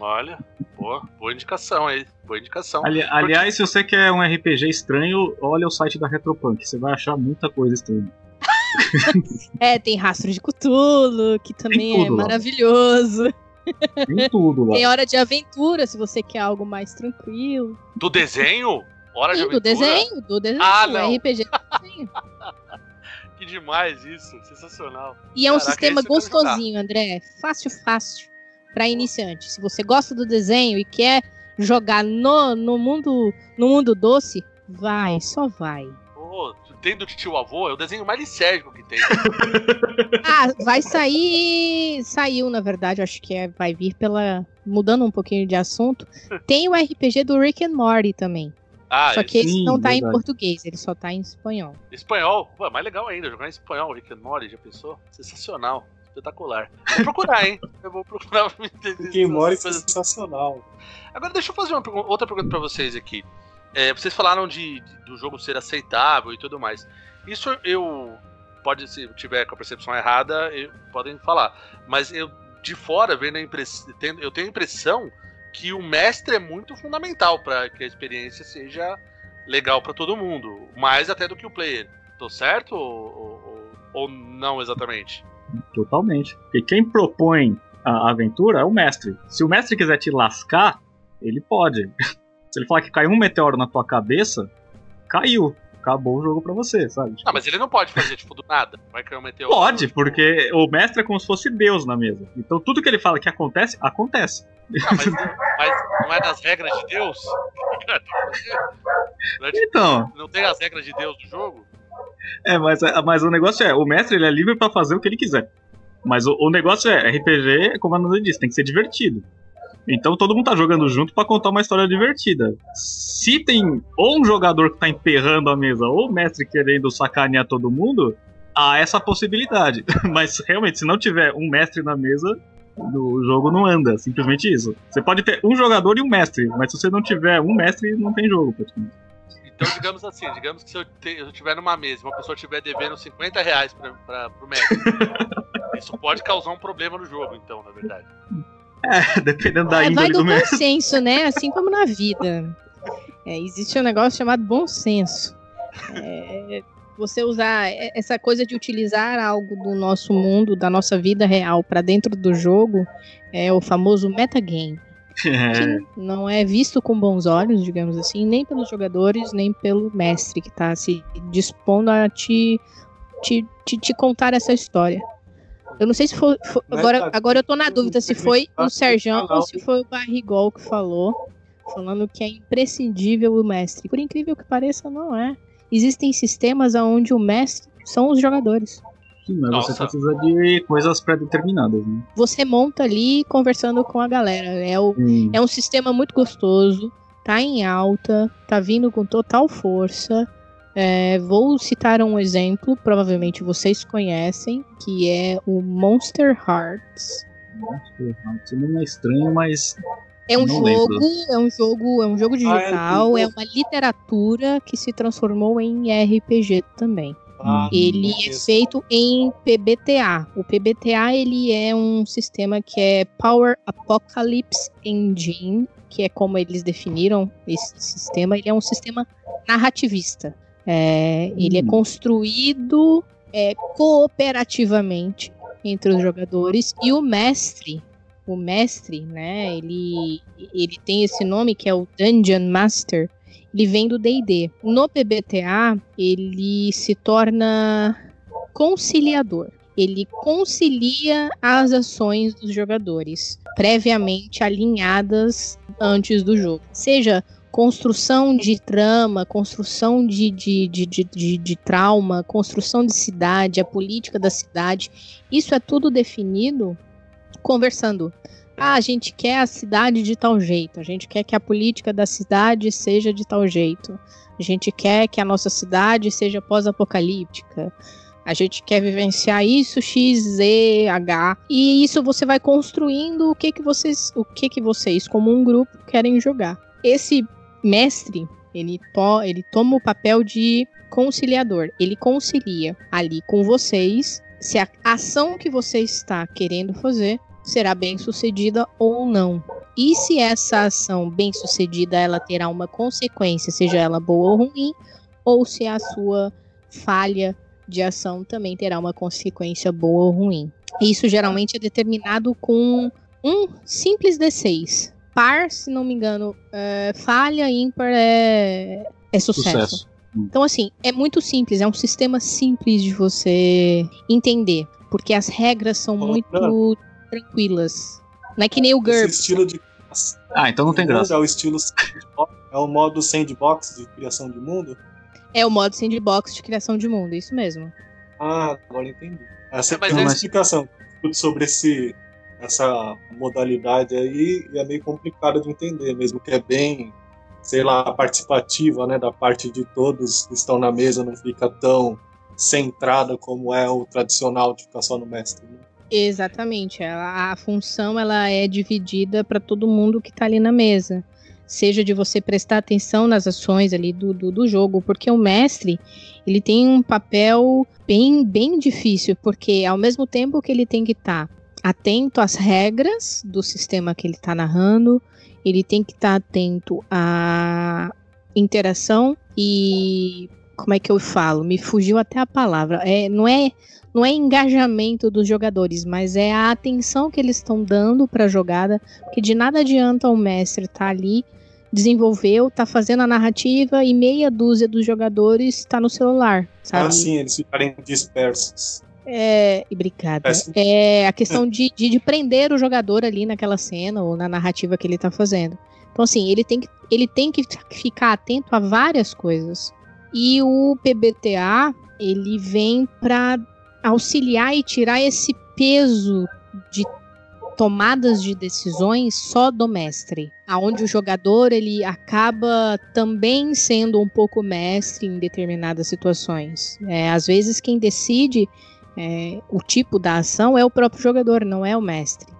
[SPEAKER 4] Olha, boa, boa indicação aí, boa indicação.
[SPEAKER 5] Ali. Aliás, se você quer um RPG estranho, olha o site da Retropunk, você vai achar muita coisa estranha.
[SPEAKER 2] é, tem Rastro de Cthulhu, que também é maravilhoso.
[SPEAKER 5] Tem tudo lá.
[SPEAKER 2] Tem Hora de Aventura, se você quer algo mais tranquilo.
[SPEAKER 4] Do desenho? Hora Sim, de
[SPEAKER 2] Aventura? Do desenho, do desenho.
[SPEAKER 4] Ah, não.
[SPEAKER 2] RPG do desenho.
[SPEAKER 4] Que demais isso, sensacional.
[SPEAKER 2] E é um Caraca, sistema gostosinho, André. Fácil, fácil. Para iniciante. Se você gosta do desenho e quer jogar no, no mundo no mundo doce, vai, só vai.
[SPEAKER 4] Oh, tem do tio avô, é o desenho mais lisérgico que tem.
[SPEAKER 2] ah, vai sair. Saiu, na verdade, acho que é, vai vir pela. Mudando um pouquinho de assunto. Tem o RPG do Rick and Morty também. Ah, só que esse não tá verdade. em português, ele só tá em espanhol.
[SPEAKER 4] Espanhol? Pô, mais legal ainda, jogar em espanhol, Rick and Morty, já pensou? Sensacional, espetacular. Vou procurar, hein? Eu vou procurar
[SPEAKER 1] me entender. And Morty é sensacional.
[SPEAKER 4] Agora deixa eu fazer uma outra pergunta pra vocês aqui. É, vocês falaram de, de, do jogo ser aceitável e tudo mais. Isso eu. Pode, se tiver com a percepção errada, eu, podem falar. Mas eu, de fora, vendo a impressão. Eu tenho a impressão que o mestre é muito fundamental para que a experiência seja legal para todo mundo, mais até do que o player. Tô certo ou, ou, ou não exatamente?
[SPEAKER 5] Totalmente. Porque quem propõe a aventura é o mestre. Se o mestre quiser te lascar, ele pode. Se ele falar que caiu um meteoro na tua cabeça, caiu acabou o jogo pra você, sabe?
[SPEAKER 4] Não, mas ele não pode fazer, tipo, do nada. Vai cair um meteoro.
[SPEAKER 5] Pode, porque o mestre é como se fosse Deus na mesa. Então tudo que ele fala que acontece, acontece.
[SPEAKER 4] Não, mas, mas não é das regras de Deus?
[SPEAKER 5] É, então.
[SPEAKER 4] Não tem as regras de Deus do jogo?
[SPEAKER 5] É, mas, mas o negócio é, o mestre ele é livre para fazer o que ele quiser. Mas o, o negócio é, RPG, como a Nanda disse, tem que ser divertido. Então todo mundo tá jogando junto pra contar uma história divertida. Se tem ou um jogador que tá emperrando a mesa ou o mestre querendo sacanear todo mundo, há essa possibilidade. Mas realmente, se não tiver um mestre na mesa, o jogo não anda. Simplesmente isso. Você pode ter um jogador e um mestre, mas se você não tiver um mestre, não tem jogo praticamente.
[SPEAKER 4] Então, digamos assim, digamos que se eu, te, eu tiver numa mesa e uma pessoa estiver devendo 50 reais pra, pra, pro mestre, isso pode causar um problema no jogo, então, na verdade.
[SPEAKER 5] É, dependendo da
[SPEAKER 2] É, vai
[SPEAKER 5] índole
[SPEAKER 2] do
[SPEAKER 5] do
[SPEAKER 2] bom senso, né? Assim como na vida. É, existe um negócio chamado bom senso. É, você usar essa coisa de utilizar algo do nosso mundo, da nossa vida real, para dentro do jogo, é o famoso metagame.
[SPEAKER 5] É,
[SPEAKER 2] que não é visto com bons olhos, digamos assim, nem pelos jogadores, nem pelo mestre que tá se dispondo a te, te, te, te contar essa história. Eu não sei se foi. foi- agora,
[SPEAKER 1] Meta-
[SPEAKER 2] agora eu tô na dúvida se foi o Serjão ou se foi o Barrigol que falou, falando que é imprescindível o mestre. Por incrível que pareça, não é. Existem sistemas onde o mestre são os jogadores.
[SPEAKER 5] Sim, mas
[SPEAKER 4] Nossa.
[SPEAKER 5] você precisa de coisas pré-determinadas, né?
[SPEAKER 2] Você monta ali conversando com a galera. É o, É um sistema muito gostoso, tá em alta, tá vindo com total força. É, vou citar um exemplo, provavelmente vocês conhecem, que é o Monster Hearts.
[SPEAKER 5] Esse nome é estranho, mas
[SPEAKER 2] É um
[SPEAKER 5] Não
[SPEAKER 2] jogo,
[SPEAKER 5] lembro.
[SPEAKER 2] é um jogo, é um jogo digital,
[SPEAKER 1] do-
[SPEAKER 2] é uma literatura que se transformou em RPG também.
[SPEAKER 1] Ah,
[SPEAKER 2] Ele é feito em PBTA. O PBTA ele é um sistema que é Power Apocalypse Engine, que é como eles definiram esse sistema. Ele é um sistema narrativista. É, Ele é
[SPEAKER 5] Hum.
[SPEAKER 2] construído é, cooperativamente entre os jogadores e o mestre. O mestre, né? Ele, ele tem esse nome que é o Dungeon Master ele vem do D&D. No PBTA, ele se torna conciliador. Ele concilia as ações dos jogadores, previamente alinhadas antes do jogo. Seja construção de trama, construção de, de, de, de, trauma, construção de cidade, a política da cidade. Isso é tudo definido conversando. Ah, a gente quer a cidade de tal jeito, a gente quer que a política da cidade seja de tal jeito, a gente quer que a nossa cidade seja pós-apocalíptica, a gente quer vivenciar isso, X, Z, H, e isso você vai construindo o que que vocês, o que que vocês como um grupo querem jogar. Esse mestre, ele, to, ele toma o papel de conciliador, ele concilia ali com vocês se a ação que você está querendo fazer será bem sucedida ou não. E se essa ação bem sucedida ela terá uma consequência, seja ela boa ou ruim, ou se a sua falha de ação também terá uma consequência boa ou ruim. Isso geralmente é determinado com um simples D6. Par, se não me engano, é, falha, ímpar é, é sucesso.
[SPEAKER 5] sucesso.
[SPEAKER 2] Então, assim, é muito simples, é um sistema simples de você entender, porque as regras são muito tranquilas. Não é que nem o
[SPEAKER 1] Esse
[SPEAKER 2] GURPS.
[SPEAKER 1] estilo de.
[SPEAKER 5] Ah, então não tem graça.
[SPEAKER 1] É o estilo sandbox, é o modo sandbox de criação de mundo?
[SPEAKER 2] É o modo sandbox de criação de mundo, isso mesmo.
[SPEAKER 1] Ah, agora entendi. Essa
[SPEAKER 4] É, mas
[SPEAKER 1] é uma
[SPEAKER 5] é-
[SPEAKER 1] explicação. Tudo sobre esse, essa modalidade aí e é meio complicado de entender, mesmo que é bem, sei lá, participativa, né? Da parte de todos que estão na mesa, não fica tão centrada como é o tradicional de ficar só no mestre. Né?
[SPEAKER 2] Exatamente. A função ela é dividida para todo mundo que está ali na mesa. Seja de você prestar atenção nas ações ali do, do, do jogo, porque o mestre ele tem um papel bem, bem difícil, porque ao mesmo tempo que ele tem que estar atento às regras do sistema que ele está narrando, ele tem que estar atento à interação e como é que eu falo? Me fugiu até a palavra. É, não é não é engajamento dos jogadores, mas é a atenção que eles estão dando para a jogada, porque de nada adianta o mestre estar ali, desenvolveu, tá fazendo a narrativa e meia dúzia dos jogadores está no celular, sabe?
[SPEAKER 1] Assim, eles ficarem dispersos.
[SPEAKER 2] É, obrigada.
[SPEAKER 1] É.
[SPEAKER 2] É a questão de, de, de prender o jogador ali naquela cena ou na narrativa que ele tá fazendo. Então, assim, ele tem que, ele tem que ficar atento a várias coisas. E o PBTA, ele vem para auxiliar e tirar esse peso de tomadas de decisões só do mestre, aonde o jogador ele acaba também sendo um pouco mestre em determinadas situações. É, às vezes quem decide é, o tipo da ação é o próprio jogador, não é o mestre.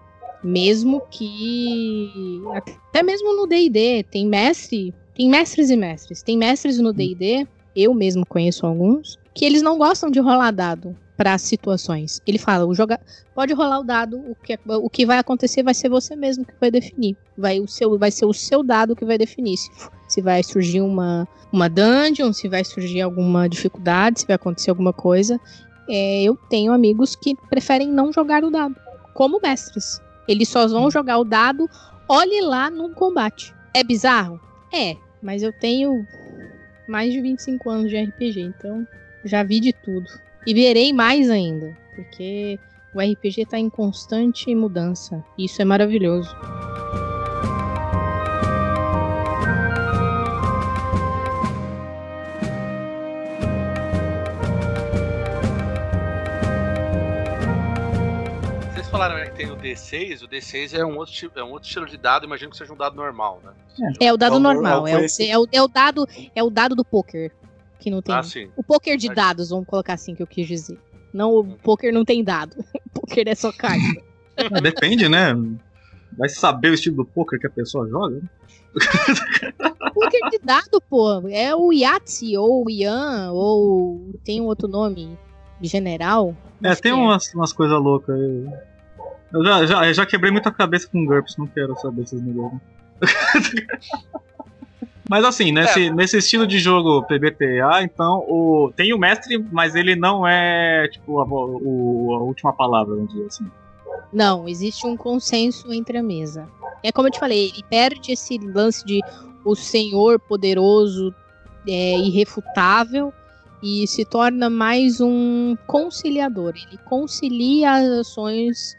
[SPEAKER 2] Mesmo que até mesmo no D&D tem mestre, tem mestres e mestres. Tem mestres no D&D, eu mesmo conheço alguns, que eles não gostam de rolar dado para situações. Ele fala, o joga pode rolar o dado, o que, o que vai acontecer vai ser você mesmo que vai definir. Vai, o seu, vai ser o seu dado que vai definir se, se vai surgir uma, uma dungeon, se vai surgir alguma dificuldade, se vai acontecer alguma coisa. É, eu tenho amigos que preferem não jogar o dado, como mestres. Eles só vão jogar o dado, olhe lá no combate. É bizarro? É, mas eu tenho mais de 25 anos de RPG, então já vi de tudo. E verei mais ainda, porque o RPG está em constante mudança. E isso é maravilhoso.
[SPEAKER 4] Vocês falaram que tem o D6, o D6 é um outro, tipo- é um outro estilo de dado, imagino que seja um dado normal, né?
[SPEAKER 2] É o dado
[SPEAKER 1] É o-
[SPEAKER 2] normal,
[SPEAKER 1] é o
[SPEAKER 2] é é o, é o dado, é o dado do poker que não tem.
[SPEAKER 4] Ah, sim.
[SPEAKER 2] O poker de dados, vamos colocar assim que eu quis dizer. Não, o poker não tem dado. O poker é só carta.
[SPEAKER 5] Depende, né? Vai saber o estilo do poker que a pessoa joga.
[SPEAKER 2] poker de dado, pô. É o Yahtzee ou o Ian ou tem um outro nome general.
[SPEAKER 5] É, tem umas, umas coisas loucas aí. Eu já, já, eu já quebrei muita cabeça com GURPS, não quero saber esses negócios. Mas assim, nesse, nesse estilo de jogo PBTA, então, o, tem o mestre, mas ele não é, tipo, a, o- a última palavra, vamos dizer assim.
[SPEAKER 2] Não, existe um consenso entre a mesa. É como eu te falei, ele perde esse lance de o senhor poderoso é, irrefutável e se torna mais um conciliador. Ele concilia as ações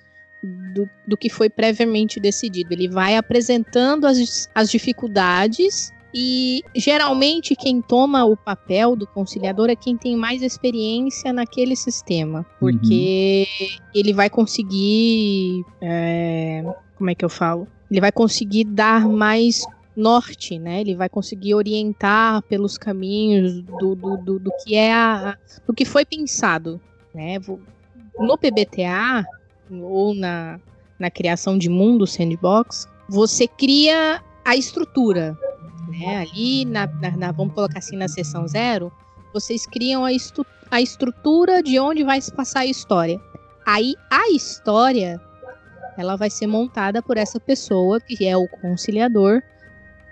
[SPEAKER 2] do, do que foi previamente decidido. Ele vai apresentando as, as dificuldades e geralmente quem toma o papel do conciliador é quem tem mais experiência naquele sistema, porque ele vai conseguir, é, como é que eu falo? Ele vai conseguir dar mais norte, né? Ele vai conseguir orientar pelos caminhos do, do, do, do que é a, do que foi pensado, né? No PBTA ou na, na criação de mundo sandbox, você cria a estrutura, né? Ali na, na- na- vamos colocar assim na seção zero, vocês criam a, estu- a estrutura de onde vai se passar a história. Aí a história ela vai ser montada por essa pessoa que é o conciliador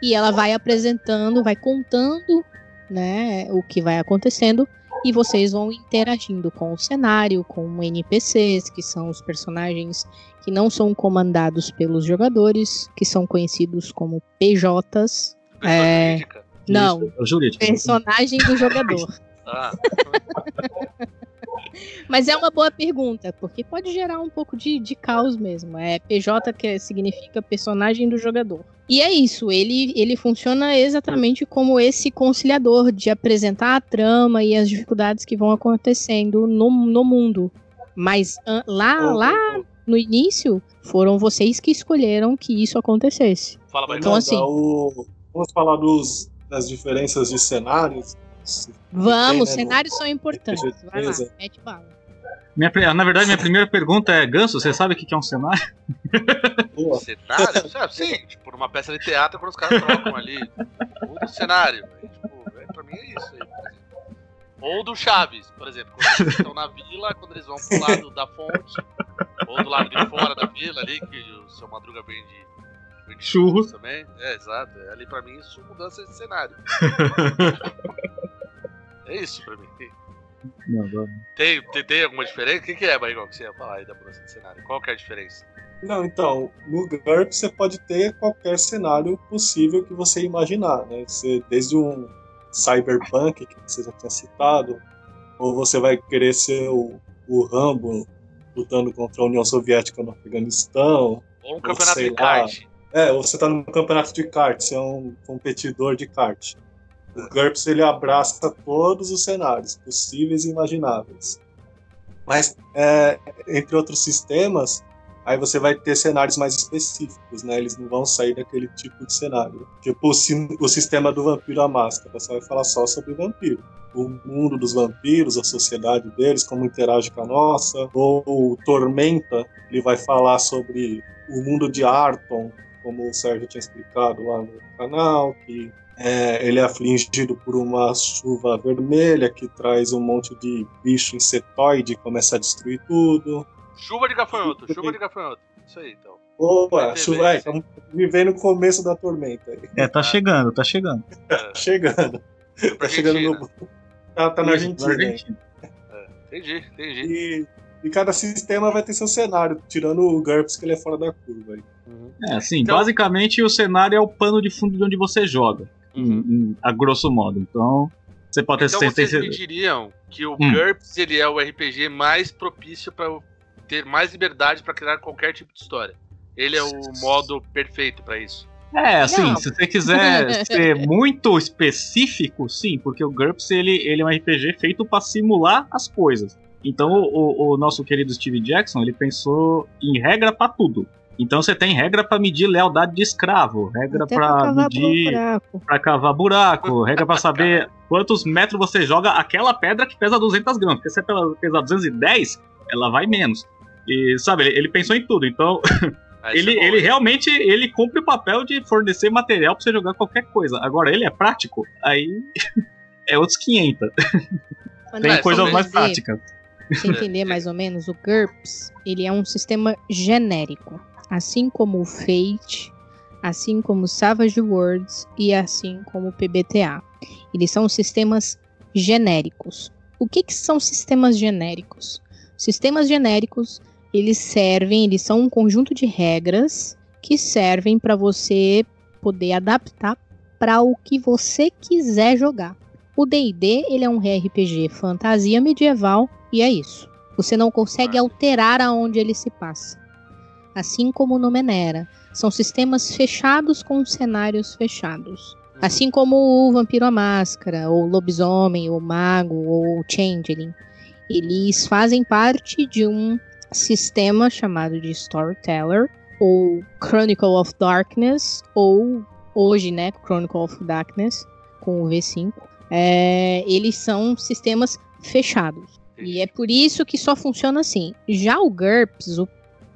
[SPEAKER 2] e ela vai apresentando, vai contando, né, o que vai acontecendo e vocês vão interagindo com o cenário, com NPCs, que são os personagens que não são comandados pelos jogadores, que são conhecidos como PJs.
[SPEAKER 4] Pessoa
[SPEAKER 2] É.
[SPEAKER 4] jurídica.
[SPEAKER 2] Não,
[SPEAKER 5] Isso, é o jurídico.
[SPEAKER 2] personagem do jogador.
[SPEAKER 4] Ah,
[SPEAKER 2] Mas é uma boa pergunta, porque pode gerar um pouco de, de caos mesmo. É PJ que significa personagem do jogador. E é isso, ele, ele funciona exatamente como esse conciliador de apresentar a trama e as dificuldades que vão acontecendo no, no mundo. Mas ah, lá, lá no início, foram vocês que escolheram que isso acontecesse.
[SPEAKER 4] fala, vai.
[SPEAKER 2] Então, assim-
[SPEAKER 1] o- Vamos falar dos, das diferenças de cenários.
[SPEAKER 2] Vamos,
[SPEAKER 1] Tem, né,
[SPEAKER 2] cenários são importantes.
[SPEAKER 1] De
[SPEAKER 2] Vai lá, mete bala.
[SPEAKER 5] Minha na verdade, minha primeira pergunta é: Ganso, você sabe o que que é um cenário?
[SPEAKER 1] Boa.
[SPEAKER 4] Cenário? É, sim, tipo, numa peça de teatro, quando os caras trocam ali. Muda o cenário. Aí, tipo, é, pra mim é isso aí. Ou do Chaves, por exemplo. Quando eles estão na vila, quando eles vão pro lado da fonte, ou do lado de fora da vila ali, que o seu Madruga vende, vende
[SPEAKER 5] Churros.
[SPEAKER 4] também. É, exato. É, Ali pra mim isso é mudança de cenário. É isso pra mim.
[SPEAKER 5] Não, não.
[SPEAKER 4] Tem, tem, tem alguma diferença? O que, que é, Barrigol, que você ia falar aí da mudança de cenário? Qual que é a diferença?
[SPEAKER 1] Não, então, no GURP você pode ter qualquer cenário possível que você imaginar, né? Você, desde um cyberpunk, que você já tinha citado, ou você vai querer ser o, o Rambo lutando contra a União Soviética no Afeganistão,
[SPEAKER 4] Ou um campeonato de
[SPEAKER 1] lá.
[SPEAKER 4] kart.
[SPEAKER 1] É, você tá num campeonato de kart, você é um competidor de kart. O GURPS ele abraça todos os cenários possíveis e imagináveis. Mas, é, entre outros sistemas, aí você vai ter cenários mais específicos, né? Eles não vão sair daquele tipo de cenário. Tipo o, o sistema do Vampiro à Máscara, você vai falar só sobre vampiro. O mundo dos vampiros, a sociedade deles, como interage com a nossa. Ou o Tormenta, ele vai falar sobre o mundo de Arton, como o Sérgio tinha explicado lá no canal, que é, ele é afligido por uma chuva vermelha que traz um monte de bicho insetoide e começa a destruir tudo.
[SPEAKER 4] Chuva de gafanhoto, chuva de gafanhoto. Isso aí, então.
[SPEAKER 1] Opa, chuva, é, estamos vivendo o começo da tormenta aí.
[SPEAKER 5] É, tá chegando, tá chegando.
[SPEAKER 1] Tá chegando.
[SPEAKER 4] Foi pra
[SPEAKER 1] Tá chegando
[SPEAKER 4] Argentina.
[SPEAKER 1] no. Tá, tá na
[SPEAKER 5] Isso,
[SPEAKER 1] Argentina. hein?
[SPEAKER 4] Entendi, entendi.
[SPEAKER 1] E, e cada sistema vai ter seu cenário, tirando o GURPS, que ele é fora da curva. Aí.
[SPEAKER 5] É, assim,
[SPEAKER 4] Então-
[SPEAKER 5] basicamente o cenário é o pano de fundo de onde você joga,
[SPEAKER 4] Uhum.
[SPEAKER 5] em- a grosso modo. Então, você pode ter
[SPEAKER 4] Então vocês me diriam que o
[SPEAKER 5] Hum.
[SPEAKER 4] GURPS ele é o RPG mais propício para ter mais liberdade para criar qualquer tipo de história. Ele é o modo perfeito para isso.
[SPEAKER 5] É, assim,
[SPEAKER 2] Não.
[SPEAKER 5] se você quiser ser muito específico, sim, porque o GURPS ele, ele é um RPG feito pra simular as coisas. Então o, o- o nosso querido Steve Jackson ele pensou em regra pra tudo. Então você tem regra pra medir lealdade de escravo, regra
[SPEAKER 2] cavar
[SPEAKER 5] medir
[SPEAKER 2] buraco.
[SPEAKER 5] pra cavar buraco, regra pra saber quantos metros você joga aquela pedra que pesa 200 gramas. Porque se ela pesar 210, ela vai menos. E sabe, ele, ele pensou em tudo. Então ele,
[SPEAKER 4] é
[SPEAKER 5] ele realmente ele cumpre o papel de fornecer material pra você jogar qualquer coisa. Agora, ele é prático, aí é outros 500.
[SPEAKER 2] Mas
[SPEAKER 5] Tem
[SPEAKER 4] É,
[SPEAKER 5] coisas mais práticas.
[SPEAKER 2] Pra você entender mais ou menos, o GURPS, ele é um sistema genérico. Assim como o Fate, assim como o Savage Worlds e assim como o PBTA. Eles são sistemas genéricos. O que, que são sistemas genéricos? Sistemas genéricos, eles servem, eles são um conjunto de regras que servem para você poder adaptar para o que você quiser jogar. O D&D, ele é um RPG fantasia medieval e é isso. Você não consegue alterar aonde ele se passa. Assim como no Menera. São sistemas fechados com cenários fechados. Assim como o Vampiro à Máscara, ou Lobisomem, ou Mago, ou Changeling. Eles fazem parte de um sistema chamado de Storyteller, ou Chronicle of Darkness, ou hoje, né, Chronicle of Darkness, com o V5. É, eles são sistemas fechados. E é por isso que só funciona assim. Já o GURPS, o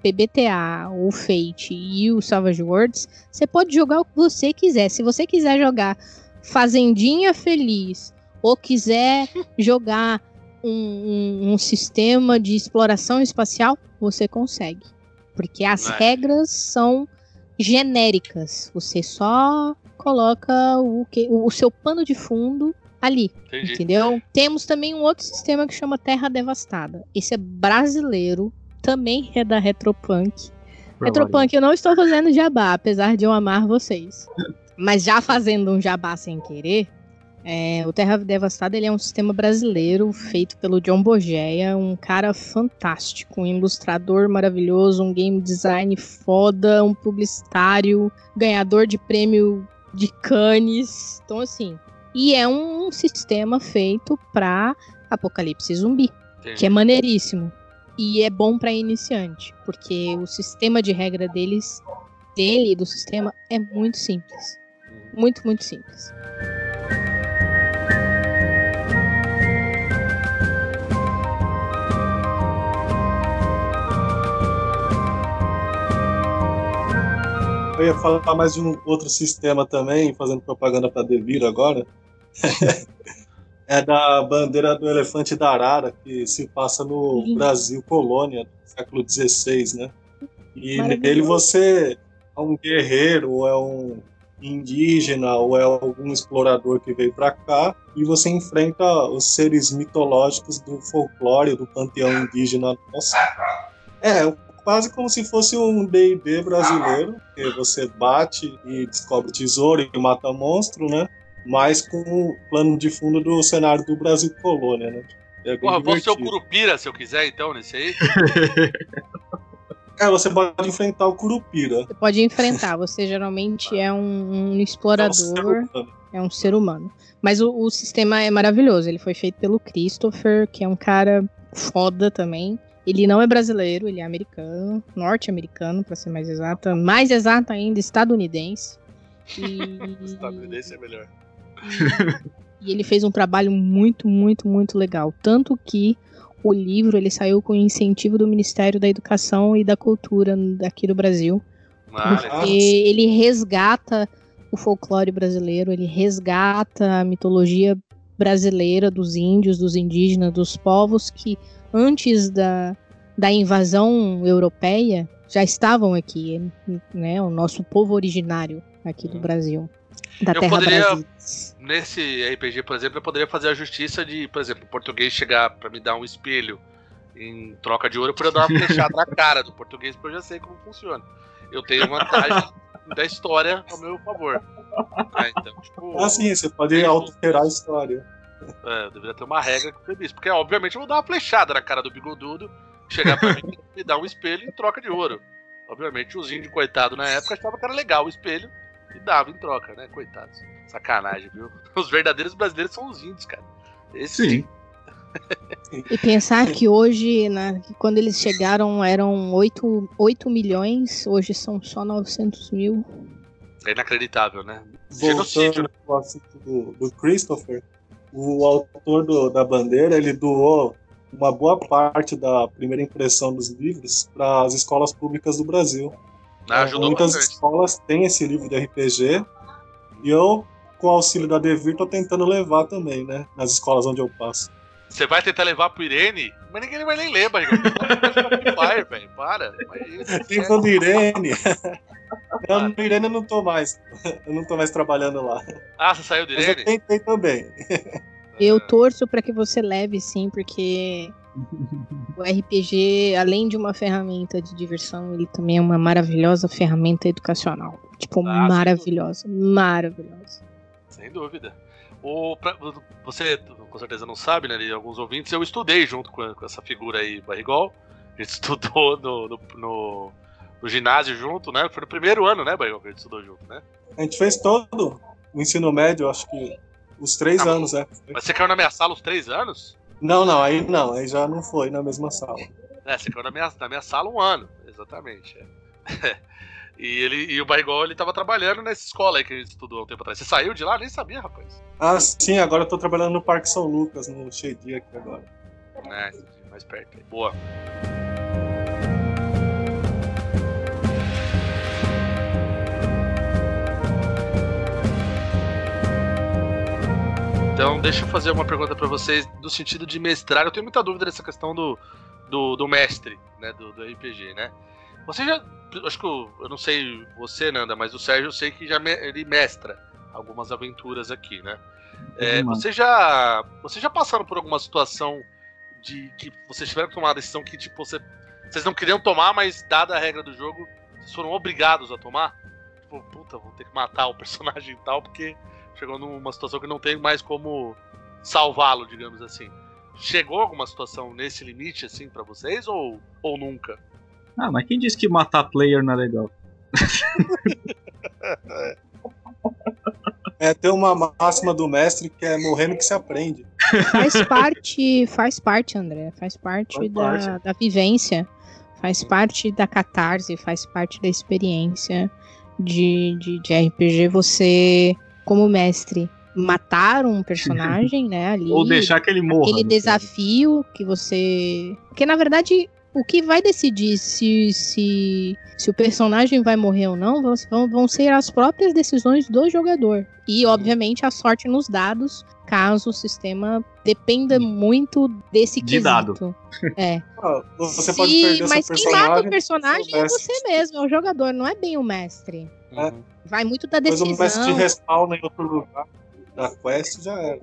[SPEAKER 2] PBTA, o Fate e o Savage Worlds, você pode jogar o que você quiser. Se você quiser jogar Fazendinha Feliz ou quiser jogar um, um- um sistema de exploração espacial, você consegue. Porque as regras são genéricas. Você só coloca o, que, o seu pano de fundo ali.
[SPEAKER 4] Entendi.
[SPEAKER 2] Entendeu? Temos também um outro sistema que chama Terra Devastada. Esse é brasileiro, também é da Retropunk. Retropunk, eu não estou fazendo jabá, apesar de eu amar vocês. Mas já fazendo um jabá sem querer, é, o Terra Devastada ele é um sistema brasileiro feito pelo John Bogeia, um cara fantástico, um ilustrador maravilhoso, um game design foda, um publicitário, ganhador de prêmio de Cannes. Então, assim, e é um sistema feito para apocalipse zumbi,
[SPEAKER 4] Entendi.
[SPEAKER 2] que é maneiríssimo. E é bom para iniciante, porque o sistema de regra deles, dele e do sistema é muito simples. Muito, muito simples.
[SPEAKER 1] Eu ia falar mais de um outro sistema também, fazendo propaganda para Devir agora. é da bandeira do elefante da Arara, que se passa no. Brasil colônia, do século XVI, né? E nele você é um guerreiro, ou é um indígena, ou é algum explorador que veio para cá, e você enfrenta os seres mitológicos do folclore, do panteão indígena nosso. É, quase como se fosse um D&D brasileiro, que você bate e descobre tesouro e mata monstro, né? Mas com o plano de fundo do cenário do Brasil colônia, né? É
[SPEAKER 4] Porra, posso ser o. Curupira se eu quiser, então, nesse aí?
[SPEAKER 1] É, você pode enfrentar o Curupira.
[SPEAKER 2] Você pode enfrentar, você geralmente é um, um
[SPEAKER 1] É um
[SPEAKER 2] explorador.
[SPEAKER 1] ser humano.
[SPEAKER 2] é um ser humano. Mas o, o sistema é maravilhoso. Ele foi feito pelo Christopher, que é um cara foda também. Ele não é brasileiro, ele é americano, norte-americano, para ser mais exata, mais exata ainda, estadunidense. E...
[SPEAKER 4] Estadunidense é melhor.
[SPEAKER 2] E, e ele fez um trabalho muito, muito, muito legal. Tanto que o livro ele saiu com incentivo do Ministério da Educação e da Cultura daqui do Brasil. Porque ele resgata o folclore brasileiro, ele resgata a mitologia brasileira dos índios, dos indígenas, dos povos que antes da, da invasão europeia já estavam aqui, né? O nosso povo originário aqui do
[SPEAKER 4] Hum.
[SPEAKER 2] Brasil. Da
[SPEAKER 4] Eu
[SPEAKER 2] terra
[SPEAKER 4] poderia-
[SPEAKER 2] Brasil.
[SPEAKER 4] Nesse RPG, por exemplo, eu poderia fazer a justiça de, por exemplo, o português chegar pra me dar um espelho em troca de ouro, pra eu dar uma flechada na cara do português, porque eu já sei como funciona. Eu tenho vantagem da história ao meu favor. É, então, tipo,
[SPEAKER 1] Ah, sim, você pode alterar a história.
[SPEAKER 4] é, eu deveria ter uma regra que isso. Porque, obviamente, eu vou dar uma flechada na cara do bigodudo, chegar pra mim e me dar um espelho em troca de ouro. Obviamente, os índios, coitado, na época, achavam que era legal o espelho e dava em troca, né? Coitados. Sacanagem, viu? Os verdadeiros brasileiros são os índios, cara. Esse
[SPEAKER 5] Sim.
[SPEAKER 2] E pensar que hoje, né, que quando eles chegaram, eram 8, 8 milhões, hoje são só 900 mil.
[SPEAKER 4] é inacreditável, né?
[SPEAKER 1] Voltando ao assunto do, do Christopher, o autor do- da bandeira, ele doou uma boa parte da primeira impressão dos livros para as escolas públicas do Brasil.
[SPEAKER 4] Ah, Ajudou
[SPEAKER 1] Muitas
[SPEAKER 4] bastante.
[SPEAKER 1] escolas têm esse livro de RPG e eu, com o auxílio da Devir, tô tentando levar também, né? Nas escolas onde eu passo.
[SPEAKER 4] Você vai tentar levar pro Irene, mas ninguém vai nem ler, barriga. Fire, velho. Para.
[SPEAKER 1] Tem
[SPEAKER 4] é-
[SPEAKER 1] do Irene. Eu, no Irene eu não tô mais. Eu não tô mais trabalhando lá.
[SPEAKER 4] Ah, você saiu do
[SPEAKER 1] Mas eu
[SPEAKER 4] Irene?
[SPEAKER 1] tentei também.
[SPEAKER 2] Eu torço para que você leve sim, porque o RPG, além de uma ferramenta de diversão, ele também é uma maravilhosa ferramenta educacional. Tipo,
[SPEAKER 4] Ah, sem
[SPEAKER 2] maravilhosa, maravilhosa.
[SPEAKER 4] Sem dúvida. O, pra- você com certeza não sabe, né? E alguns ouvintes, eu estudei junto com, com essa figura aí, Barrigol. A gente estudou no, no, no- no ginásio junto, né? Foi no primeiro ano, né, Barrigol, que a gente estudou junto, né?
[SPEAKER 1] A gente fez todo o ensino médio, acho que os três
[SPEAKER 4] Ah,
[SPEAKER 1] anos, é.
[SPEAKER 4] Mas você caiu na minha sala os três anos?
[SPEAKER 1] Não, não, aí não, aí já não foi na mesma sala.
[SPEAKER 4] É, você caiu na minha, na minha sala um ano, exatamente. é. E, ele, e o Barrigol, ele tava trabalhando nessa escola aí que a gente estudou há um tempo atrás. Você saiu de lá? Nem sabia, rapaz.
[SPEAKER 1] Ah, sim, agora eu tô trabalhando no Parque São Lucas, no Cheio aqui agora.
[SPEAKER 4] É, mais perto aí. Boa. Então, deixa eu fazer uma pergunta pra vocês no sentido de mestrar. Eu tenho muita dúvida nessa questão do, do, do mestre, né, do, do RPG, né? Você já, acho que eu, eu não sei você, Nanda, mas o Sérgio eu sei que já me- ele mestra algumas aventuras aqui, né? É,
[SPEAKER 5] Uhum.
[SPEAKER 4] você já, você já passaram por alguma situação de que vocês tiveram que tomar uma decisão que tipo você, vocês não queriam tomar, mas dada a regra do jogo, vocês foram obrigados a tomar? Tipo, puta, vou ter que matar o personagem e tal porque chegou numa situação que não tem mais como salvá-lo, digamos assim. Chegou alguma situação nesse limite assim pra vocês ou, ou nunca?
[SPEAKER 5] Ah, mas quem disse que matar player não é legal?
[SPEAKER 1] É, tem uma máxima do mestre que é morrendo que se aprende.
[SPEAKER 2] Faz parte, faz parte, André, faz parte,
[SPEAKER 1] Faz
[SPEAKER 2] da,
[SPEAKER 1] parte.
[SPEAKER 2] da vivência, faz parte da catarse, faz parte da experiência de, de, de RPG. Você, como mestre, matar um personagem, né, ali.
[SPEAKER 5] Ou deixar que ele morra.
[SPEAKER 2] aquele desafio que você. Porque na verdade, o que vai decidir se, se, se o personagem vai morrer ou não vão, vão, ser as próprias decisões do jogador. E, obviamente, a sorte nos dados, caso o sistema dependa muito desse
[SPEAKER 5] De
[SPEAKER 2] quesito.
[SPEAKER 5] dado.
[SPEAKER 2] É.
[SPEAKER 1] Você
[SPEAKER 2] Se-
[SPEAKER 1] pode perder
[SPEAKER 2] mas quem
[SPEAKER 1] personagem.
[SPEAKER 2] mata o personagem é você mesmo, é o jogador, não é bem o mestre.
[SPEAKER 1] É.
[SPEAKER 2] Vai muito da
[SPEAKER 1] Depois o mestre
[SPEAKER 2] decisão.
[SPEAKER 1] respawna em outro lugar da quest já era.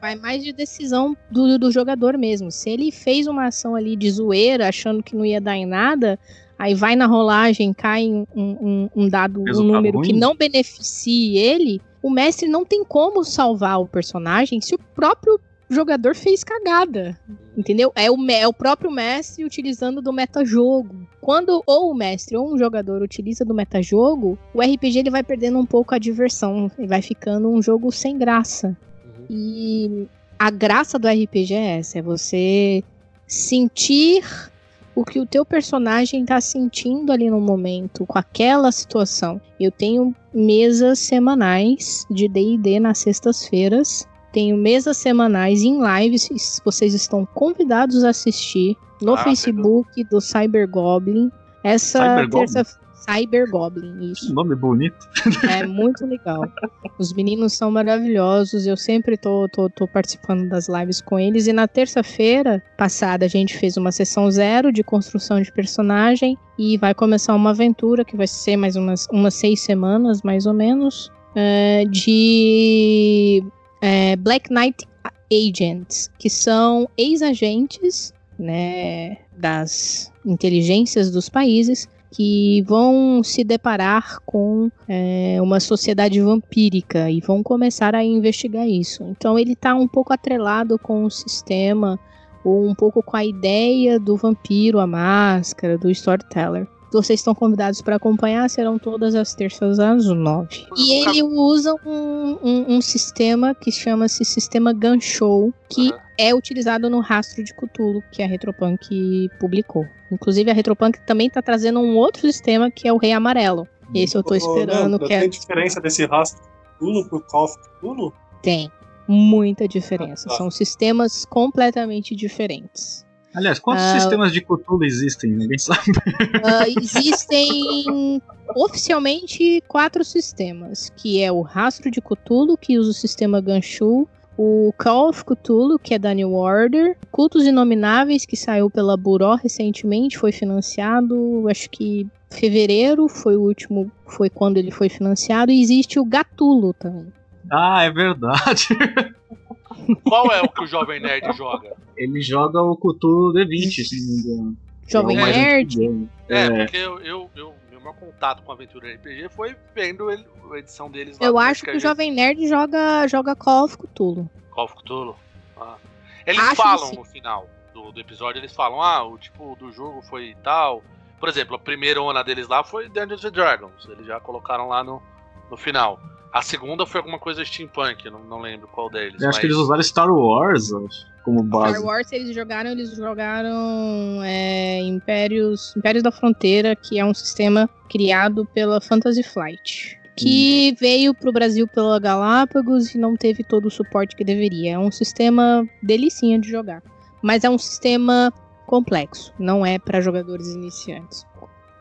[SPEAKER 2] Vai mais de decisão do, do jogador mesmo. Se ele fez uma ação ali de zoeira, achando que não ia dar em nada, aí vai na rolagem, cai um, um- um dado, um
[SPEAKER 5] Resultado
[SPEAKER 2] número que
[SPEAKER 5] ruim.
[SPEAKER 2] não beneficie ele, o mestre não tem como salvar o personagem se o próprio jogador fez cagada. Entendeu? É o, é o próprio mestre utilizando do metajogo. Quando ou o mestre ou um jogador utiliza do metajogo, o RPG ele vai perdendo um pouco a diversão. E vai ficando um jogo sem graça.
[SPEAKER 4] Uhum.
[SPEAKER 2] E a graça do RPG é essa: é você sentir o que o teu personagem tá sentindo ali no momento, com aquela situação. Eu tenho mesas semanais de D&D nas sextas-feiras. Tenho mesas semanais em lives, vocês estão convidados a assistir no
[SPEAKER 4] Ah,
[SPEAKER 2] Facebook do Cyber Goblin. Essa
[SPEAKER 5] Cyber Goblin?
[SPEAKER 2] terça Cyber Goblin, isso.
[SPEAKER 5] Nome bonito.
[SPEAKER 2] É muito legal. Os meninos são maravilhosos. Eu sempre tô, tô, tô participando das lives com eles. E na terça-feira passada a gente fez uma sessão zero de construção de personagem. E vai começar uma aventura que vai ser mais umas, umas seis semanas, mais ou menos. é, de é, Black Knight Agents, que são ex-agentes né, das inteligências dos países que vão se deparar com é, uma sociedade vampírica e vão começar a investigar isso. Então ele está um pouco atrelado com o sistema ou um pouco com a ideia do vampiro, a máscara, do storyteller. Vocês estão convidados para acompanhar, serão todas as terças às nove. E ele usa um, um- um sistema que chama-se Sistema Gun que
[SPEAKER 4] Aham.
[SPEAKER 2] é utilizado no Rastro de Cthulhu, que a Retropunk publicou. Inclusive, a Retropunk também está trazendo um outro sistema que é o Rei Amarelo. Esse eu
[SPEAKER 1] Ô,
[SPEAKER 2] esperando
[SPEAKER 1] Leandro,
[SPEAKER 2] que é...
[SPEAKER 1] Tem diferença desse rastro Cthulhu pro Call of Cthulhu?
[SPEAKER 2] tem muita diferença.
[SPEAKER 1] Ah, tá.
[SPEAKER 2] São sistemas completamente diferentes.
[SPEAKER 5] Aliás, quantos
[SPEAKER 2] Ah,
[SPEAKER 5] sistemas de Cthulhu existem? Ninguém sabe.
[SPEAKER 2] Ah, existem oficialmente quatro sistemas, que é o Rastro de Cthulhu, que usa o sistema Ganshu, o Call of Cthulhu, que é da New Order, Cultos Inomináveis, que saiu pela Buró recentemente, foi financiado, acho que fevereiro foi o último, foi quando ele foi financiado, e existe o Gatulo também.
[SPEAKER 5] Ah, é verdade.
[SPEAKER 4] Qual é o que o Jovem Nerd joga?
[SPEAKER 5] Ele joga o Cthulhu D20, se não me engano.
[SPEAKER 2] Jovem
[SPEAKER 5] É
[SPEAKER 2] Nerd.
[SPEAKER 4] É,
[SPEAKER 5] É.
[SPEAKER 4] porque eu, eu, eu- meu maior contato com a Aventura RPG foi vendo ele- a edição deles lá.
[SPEAKER 2] eu acho que o Jovem Nerd joga, joga Call of Cthulhu.
[SPEAKER 4] Call of Cthulhu. Ah. Eles
[SPEAKER 2] Acho
[SPEAKER 4] falam no final do, do episódio, eles falam, ah, o tipo do jogo foi tal. Por exemplo, a primeira ona deles lá foi Dungeons and Dragons. Eles já colocaram lá no, no final. A segunda foi alguma coisa steampunk, eu não, não lembro qual deles.
[SPEAKER 5] Eu acho que eles usaram Star Wars como base.
[SPEAKER 2] Star Wars eles jogaram, eles jogaram é, Impérios, Impérios da Fronteira, que é um sistema criado pela Fantasy Flight. Que veio pro Brasil pela Galápagos e não teve todo o suporte que deveria. É um sistema delicinha de jogar. Mas é um sistema complexo, não é para jogadores iniciantes.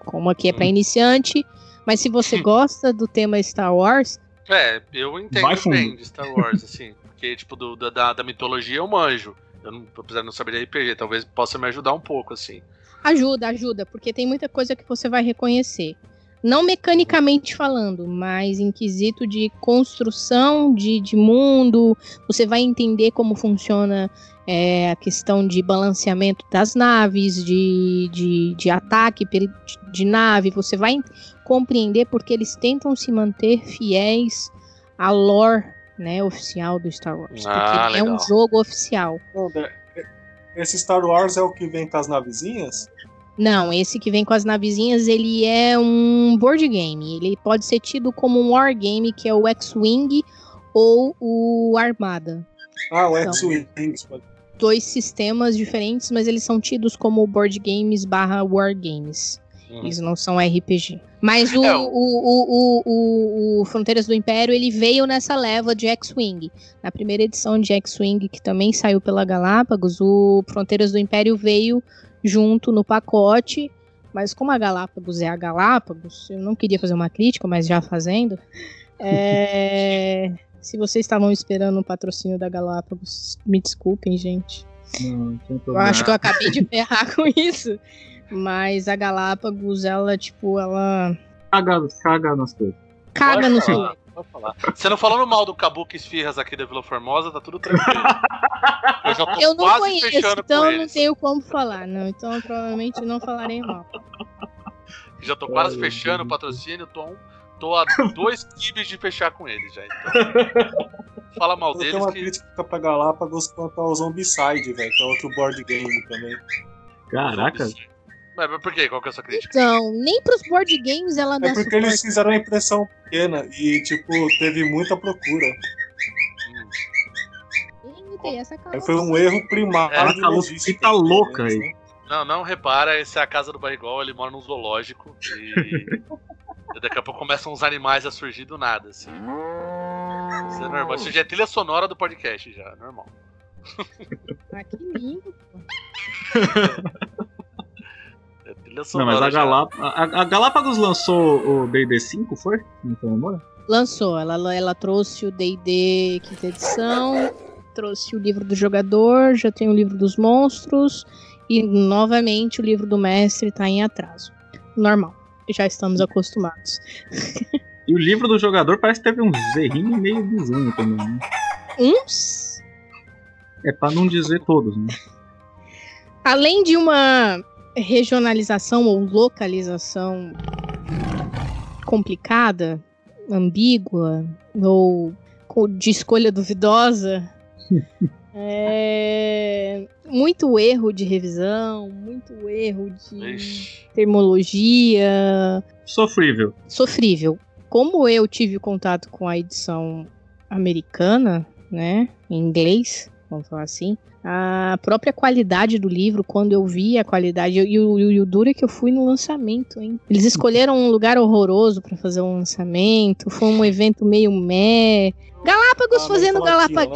[SPEAKER 2] Como aqui é para
[SPEAKER 4] Hum.
[SPEAKER 2] iniciante, mas se você gosta do tema Star Wars,
[SPEAKER 4] É, eu entendo
[SPEAKER 5] Vai fundo.
[SPEAKER 4] bem de Star Wars, assim. Porque, tipo, do, da- da, mitologia eu manjo. Eu não, apesar de não saber de RPG, talvez possa me ajudar um pouco, assim.
[SPEAKER 2] Ajuda, ajuda, porque tem muita coisa que você vai reconhecer. Não mecanicamente falando, mas em quesito de construção de, de mundo, você vai entender como funciona é, a questão de balanceamento das naves, de, de, de ataque de, de nave, você vai compreender porque eles tentam se manter fiéis à lore né, oficial do Star Wars.
[SPEAKER 4] Ah,
[SPEAKER 2] porque é um
[SPEAKER 4] legal.
[SPEAKER 2] jogo oficial.
[SPEAKER 1] Esse Star Wars é o que vem com as navezinhas?
[SPEAKER 2] Não, esse que vem com as navezinhas, ele é um board game. Ele pode ser tido como um wargame, que é o X-Wing ou o Armada.
[SPEAKER 1] Ah, o
[SPEAKER 2] Então.
[SPEAKER 1] X-Wings. pode-
[SPEAKER 2] Dois sistemas diferentes, mas eles são tidos como board games barra wargames.
[SPEAKER 4] Uhum.
[SPEAKER 2] Eles não são RPG. Mas o,
[SPEAKER 4] É,
[SPEAKER 2] o,
[SPEAKER 4] o-
[SPEAKER 2] o, o, o- Fronteiras do Império, ele veio nessa leva de X-Wing. Na primeira edição de X-Wing, que também saiu pela Galápagos, o Fronteiras do Império veio junto no pacote. Mas como a Galápagos é a Galápagos, eu não queria fazer uma crítica, mas já fazendo. é, Se vocês estavam esperando um patrocínio da Galápagos, me desculpem, gente.
[SPEAKER 5] Não, sem
[SPEAKER 2] Eu
[SPEAKER 5] problema.
[SPEAKER 2] acho que eu acabei de ferrar com isso. Mas a Galápagos, ela, tipo, ela
[SPEAKER 5] Caga, caga nas coisas.
[SPEAKER 2] caga
[SPEAKER 4] Pode
[SPEAKER 2] no
[SPEAKER 4] falar,
[SPEAKER 2] seu.
[SPEAKER 4] pode falar. Você não falando mal do Kabuki Esfirras aqui da Vila Formosa, tá tudo tranquilo. Eu já tô
[SPEAKER 2] Eu não
[SPEAKER 4] quase
[SPEAKER 2] conheço,
[SPEAKER 4] fechando
[SPEAKER 2] então não
[SPEAKER 4] eles.
[SPEAKER 2] tenho como falar, não. Então eu provavelmente não falarei mal.
[SPEAKER 4] Já tô quase
[SPEAKER 5] Ai,
[SPEAKER 4] fechando o patrocínio, tô, um- tô a dois kibes de fechar com eles já. Então. Fala mal
[SPEAKER 1] Eu
[SPEAKER 4] deles
[SPEAKER 1] uma
[SPEAKER 4] que.
[SPEAKER 1] crítica pra Galápagos quanto ao Zombicide, velho, que é outro board game também.
[SPEAKER 5] Caraca.
[SPEAKER 4] Mas, mas por quê? Qual que é a sua crítica?
[SPEAKER 2] Então, nem pros board games ela dá
[SPEAKER 1] É porque eles
[SPEAKER 2] suporte.
[SPEAKER 1] fizeram a impressão pequena e, tipo, teve muita procura.
[SPEAKER 4] Hum.
[SPEAKER 2] Eita, essa
[SPEAKER 1] Aí foi um erro primário
[SPEAKER 4] É,
[SPEAKER 5] Caraca,
[SPEAKER 1] logística.
[SPEAKER 5] fica louca aí.
[SPEAKER 1] né?
[SPEAKER 4] Não, não repara, essa é a casa do Barrigol, ele mora num zoológico e. e daqui a pouco começam uns animais a surgir do nada, assim. Isso é normal. Isso já é trilha sonora do podcast, já, é normal.
[SPEAKER 2] Ah, que lindo.
[SPEAKER 5] Não, mas a. Galáp a, a Galápagos lançou o D&D 5, foi? Não memória?
[SPEAKER 2] Lançou, ela, ela trouxe o D&D quinta edição, trouxe o livro do jogador, já tem o livro dos monstros e novamente o livro do mestre tá em atraso. Normal, já estamos acostumados.
[SPEAKER 5] E o livro do jogador parece que teve um zerrinho meio bizonho também, né?
[SPEAKER 2] Uns,
[SPEAKER 5] É pra não dizer todos, né?
[SPEAKER 2] além de uma regionalização ou localização complicada, ambígua ou de escolha duvidosa, é, muito erro de revisão, muito erro de
[SPEAKER 4] Ixi.
[SPEAKER 2] termologia,
[SPEAKER 5] Sofrível.
[SPEAKER 2] sofrível. Como eu tive contato com a edição americana, né, em inglês, vamos falar assim, a própria qualidade do livro, quando eu vi a qualidade, e o, e o duro é que eu fui no lançamento, hein? Eles escolheram um lugar horroroso pra fazer um lançamento, foi um evento meio meh. Galápagos
[SPEAKER 1] Ah,
[SPEAKER 2] fazendo
[SPEAKER 1] Latina, né?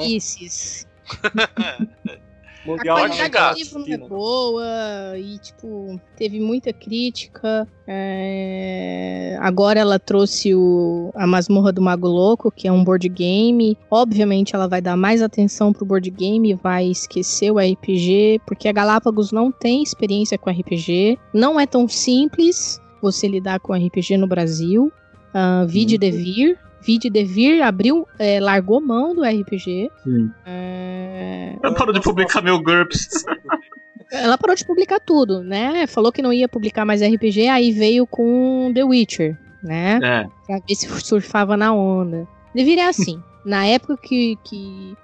[SPEAKER 2] A
[SPEAKER 1] Mundial
[SPEAKER 4] Pode
[SPEAKER 2] qualidade do livro não é boa e, tipo, teve muita crítica. É, Agora ela trouxe o... a Masmorra do Mago Louco, que é um board game. Obviamente ela vai dar mais atenção pro board game, vai esquecer o RPG, porque a Galápagos não tem experiência com RPG. Não é tão simples você lidar com RPG no Brasil. Uh, Vide Devir. Vide Devir abriu, é, largou mão do RPG.
[SPEAKER 5] Sim.
[SPEAKER 2] É,
[SPEAKER 5] Eu paro de publicar meu GURPS.
[SPEAKER 2] ela parou de publicar tudo, né? Falou que não ia publicar mais RPG, aí veio com The Witcher, né?
[SPEAKER 5] É.
[SPEAKER 2] Pra ver se surfava na onda. Deveria assim. na época que, que,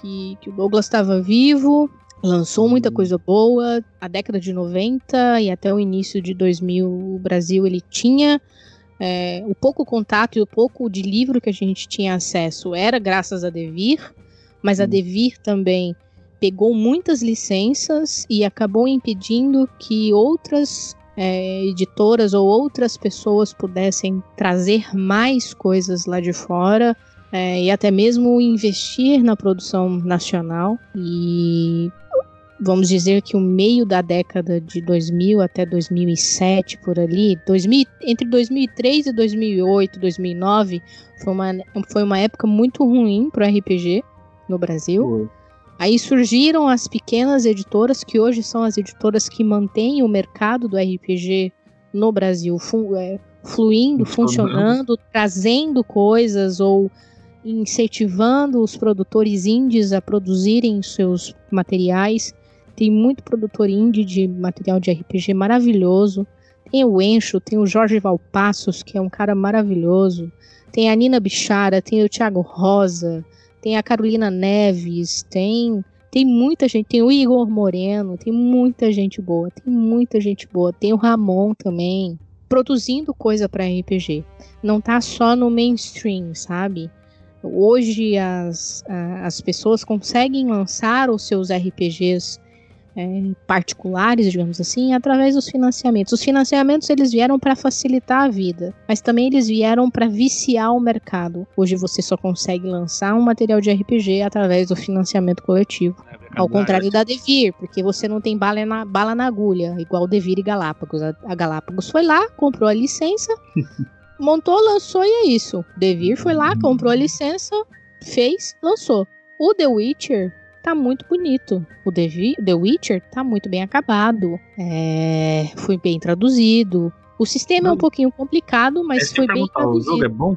[SPEAKER 2] que, que o Douglas estava vivo, lançou muita coisa boa. A década de 90 e até o início de 2000, o Brasil ele tinha é, o pouco contato e o pouco de livro que a gente tinha acesso era graças a Devir, mas a
[SPEAKER 5] Hum.
[SPEAKER 2] Devir também pegou muitas licenças e acabou impedindo que outras é, editoras ou outras pessoas pudessem trazer mais coisas lá de fora é, e até mesmo investir na produção nacional. E vamos dizer que o meio da década de 2000 até 2007 por ali, 2000, entre 2003 e 2008, 2009 foi uma, foi uma época muito ruim para o RPG no Brasil. Aí surgiram as pequenas editoras, que hoje são as editoras que mantêm o mercado do RPG no Brasil fu- é, fluindo,
[SPEAKER 5] funcionando,
[SPEAKER 2] trazendo coisas ou incentivando os produtores indies a produzirem seus materiais. Tem muito produtor indie de material de RPG maravilhoso. Tem o Encho, tem o Jorge Valpassos, que é um cara maravilhoso. Tem a Nina Bichara, tem o Thiago Rosa, tem a Carolina Neves, tem tem muita gente, tem o Igor Moreno, tem muita gente boa, tem muita gente boa, tem o Ramon também, produzindo coisa para RPG. Não tá só no mainstream, sabe? Hoje as, as pessoas conseguem lançar os seus RPGs é, particulares, digamos assim, através dos financiamentos. Os financiamentos eles vieram para facilitar a vida, mas também eles vieram para viciar o mercado. Hoje você só consegue lançar um material de RPG através do financiamento coletivo.
[SPEAKER 4] É,
[SPEAKER 2] Ao contrário da Devir, porque você não tem bala na, bala na agulha, igual Devir e Galápagos. A, a Galápagos foi lá, comprou a licença, montou, lançou e é isso. Devir foi lá, comprou a licença, fez, lançou. O The Witcher tá muito bonito. O The, Witcher tá muito bem acabado. É, foi bem traduzido. O sistema é um
[SPEAKER 5] Não.
[SPEAKER 2] pouquinho complicado, mas
[SPEAKER 5] Esse
[SPEAKER 2] foi
[SPEAKER 5] eu ia
[SPEAKER 2] bem
[SPEAKER 5] perguntar, o
[SPEAKER 2] traduzido.
[SPEAKER 5] jogo é bom?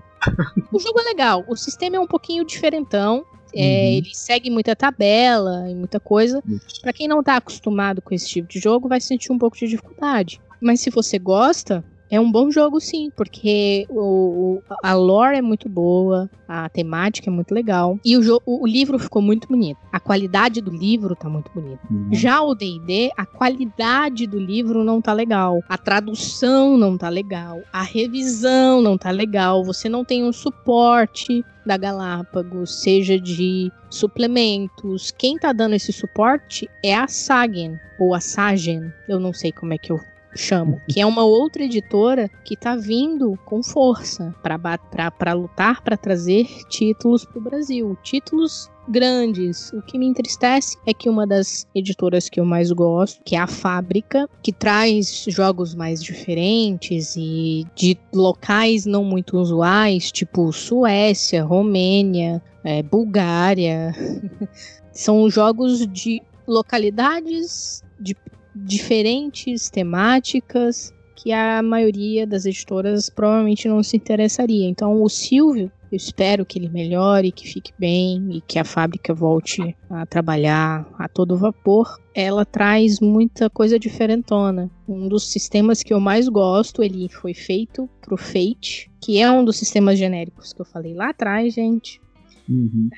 [SPEAKER 2] O jogo é legal. O sistema é um pouquinho diferentão. É,
[SPEAKER 5] Uhum.
[SPEAKER 2] Ele segue muita tabela e muita coisa. Pra quem não tá acostumado com esse tipo de jogo, vai sentir um pouco de dificuldade. Mas se você gosta, É um bom jogo, sim, porque o, a lore é muito boa, a temática é muito legal. E o, jo- o, o livro ficou muito bonito. A qualidade do livro tá muito bonita.
[SPEAKER 5] Uhum.
[SPEAKER 2] Já o D&D, a qualidade do livro não tá legal. A tradução não tá legal. A revisão não tá legal. Você não tem um suporte da Galápagos, seja de suplementos. Quem tá dando esse suporte é a Sagen, ou a Sagen, eu não sei como é que eu chamo, que é uma outra editora que tá vindo com força para lutar para trazer títulos pro Brasil, títulos grandes. O que me entristece é que uma das editoras que eu mais gosto, que é a Fábrica, que traz jogos mais diferentes e de locais não muito usuais, tipo Suécia, Romênia, eh, Bulgária. São jogos de localidades de diferentes temáticas que a maioria das editoras provavelmente não se interessaria. Então, o Silvio, eu espero que ele melhore, que fique bem e que a fábrica volte a trabalhar a todo vapor. Ela traz muita coisa diferentona. Um dos sistemas que eu mais gosto, ele foi feito pro Fate, que é um dos sistemas genéricos que eu falei lá atrás, gente.
[SPEAKER 5] Uhum.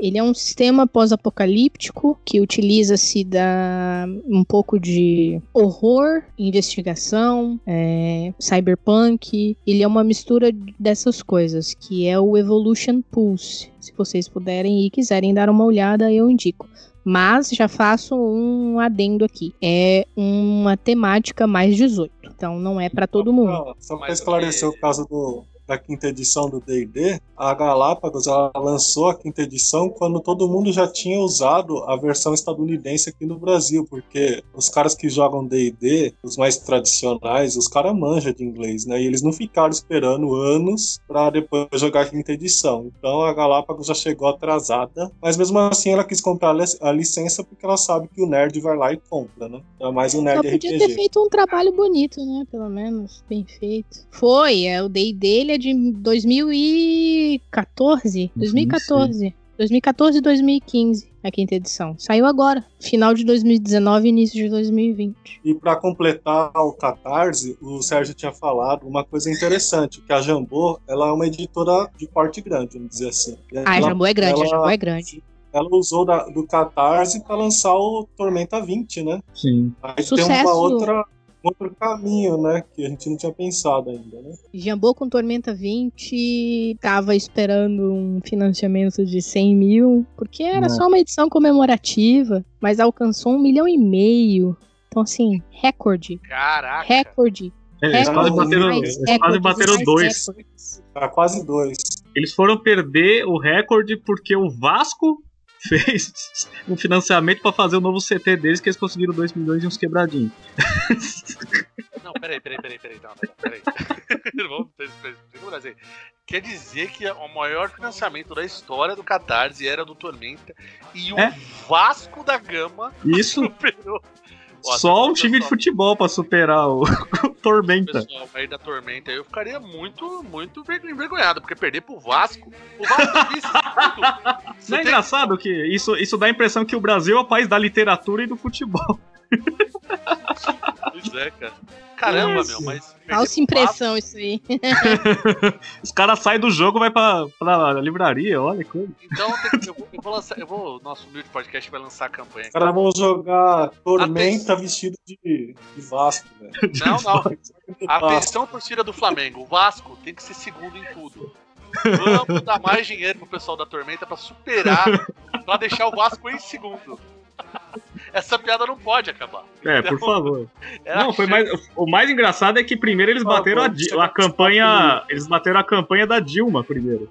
[SPEAKER 2] Ele é um sistema pós-apocalíptico que utiliza-se da um pouco de horror, investigação, é, cyberpunk. Ele é uma mistura dessas coisas, que é o Evolution Pulse. Se vocês puderem e quiserem dar uma olhada, eu indico. Mas já faço um adendo aqui. É uma temática mais 18. Então não é para todo mundo.
[SPEAKER 1] Só, para esclarecer
[SPEAKER 4] o
[SPEAKER 1] caso do, da quinta edição do D&D, a Galápagos lançou a quinta edição quando todo mundo já tinha usado a versão estadunidense aqui no Brasil, porque os caras que jogam D&D, os mais tradicionais, os caras manjam de inglês, né? E eles não ficaram esperando anos para depois jogar a quinta edição. Então a Galápagos já chegou atrasada, mas mesmo assim ela quis comprar a lic- a licença porque ela sabe que o nerd vai lá e compra, né? É mais um
[SPEAKER 2] Só
[SPEAKER 1] nerd
[SPEAKER 2] podia
[SPEAKER 1] RPG.
[SPEAKER 2] ter feito um trabalho bonito, né? Pelo menos, bem feito. Foi, é, o D&D ele é de 2014. 2014. 2014 e 2015, a quinta edição. Saiu agora, final de 2019 e início de 2020.
[SPEAKER 1] E para completar o Catarse, o Sérgio tinha falado uma coisa interessante, que a Jambô, ela é uma editora de porte grande, vamos dizer assim. E
[SPEAKER 2] Ah, a
[SPEAKER 1] ela-
[SPEAKER 2] Jambô é grande, a
[SPEAKER 1] ela-
[SPEAKER 2] Jambô é grande.
[SPEAKER 1] Ela usou da- do Catarse para lançar o Tormenta 20, né?
[SPEAKER 5] Sim.
[SPEAKER 1] Aí tem
[SPEAKER 2] Sucesso.
[SPEAKER 1] uma outra outro caminho, né, que a gente não tinha pensado ainda, né?
[SPEAKER 2] Jambô com Tormenta 20 tava esperando um financiamento de 100 mil, porque era
[SPEAKER 5] Não.
[SPEAKER 2] só uma edição comemorativa, mas alcançou um milhão e meio. Então, assim, recorde.
[SPEAKER 4] Caraca.
[SPEAKER 2] Recorde.
[SPEAKER 5] É, Eles quase bateram, eles quase bateram dois.
[SPEAKER 1] Tá quase dois.
[SPEAKER 5] Eles foram perder o recorde porque o Vasco fez um financiamento pra fazer o novo CT deles, que eles conseguiram 2 milhões e uns quebradinhos.
[SPEAKER 4] Não, peraí, peraí, peraí, peraí. Não, não, peraí. Vamos. Quer dizer que o maior financiamento da história do Catarse era do Tormenta e o
[SPEAKER 5] É.
[SPEAKER 4] Vasco da Gama
[SPEAKER 5] Isso
[SPEAKER 4] superou. Ó,
[SPEAKER 5] só um
[SPEAKER 4] pessoal-
[SPEAKER 5] time de futebol pra superar o, o Tormenta.
[SPEAKER 4] pessoal aí da Tormenta, eu ficaria muito, muito enver- envergonhado, porque perder pro Vasco. O Vasco é vice tudo.
[SPEAKER 5] Não é
[SPEAKER 4] tem-
[SPEAKER 5] engraçado que isso, isso dá a impressão que o Brasil é o país da literatura e do futebol.
[SPEAKER 4] Pois é, cara. Caramba,
[SPEAKER 5] Isso.
[SPEAKER 4] meu, mas.
[SPEAKER 2] Falsa impressão isso aí.
[SPEAKER 5] Os caras saem do jogo e vai pra, pra livraria, olha que coisa.
[SPEAKER 4] Vasco, Então eu, vou, eu vou lançar. Eu vou, nosso humilde podcast vai lançar a campanha.
[SPEAKER 1] Os caras vão jogar Tormenta vestido de, de Vasco, velho.
[SPEAKER 4] Não, não. Atenção, torcida do Flamengo. O Vasco tem que ser segundo em tudo. Vamos dar mais dinheiro pro pessoal da Tormenta pra superar, pra deixar o Vasco em segundo. Essa piada não pode acabar.
[SPEAKER 5] É,
[SPEAKER 4] Então,
[SPEAKER 5] por favor.
[SPEAKER 4] é
[SPEAKER 5] Não, foi mais, o mais engraçado é que primeiro eles bateram a, Di- a campanha. Eles bateram a campanha da Dilma primeiro.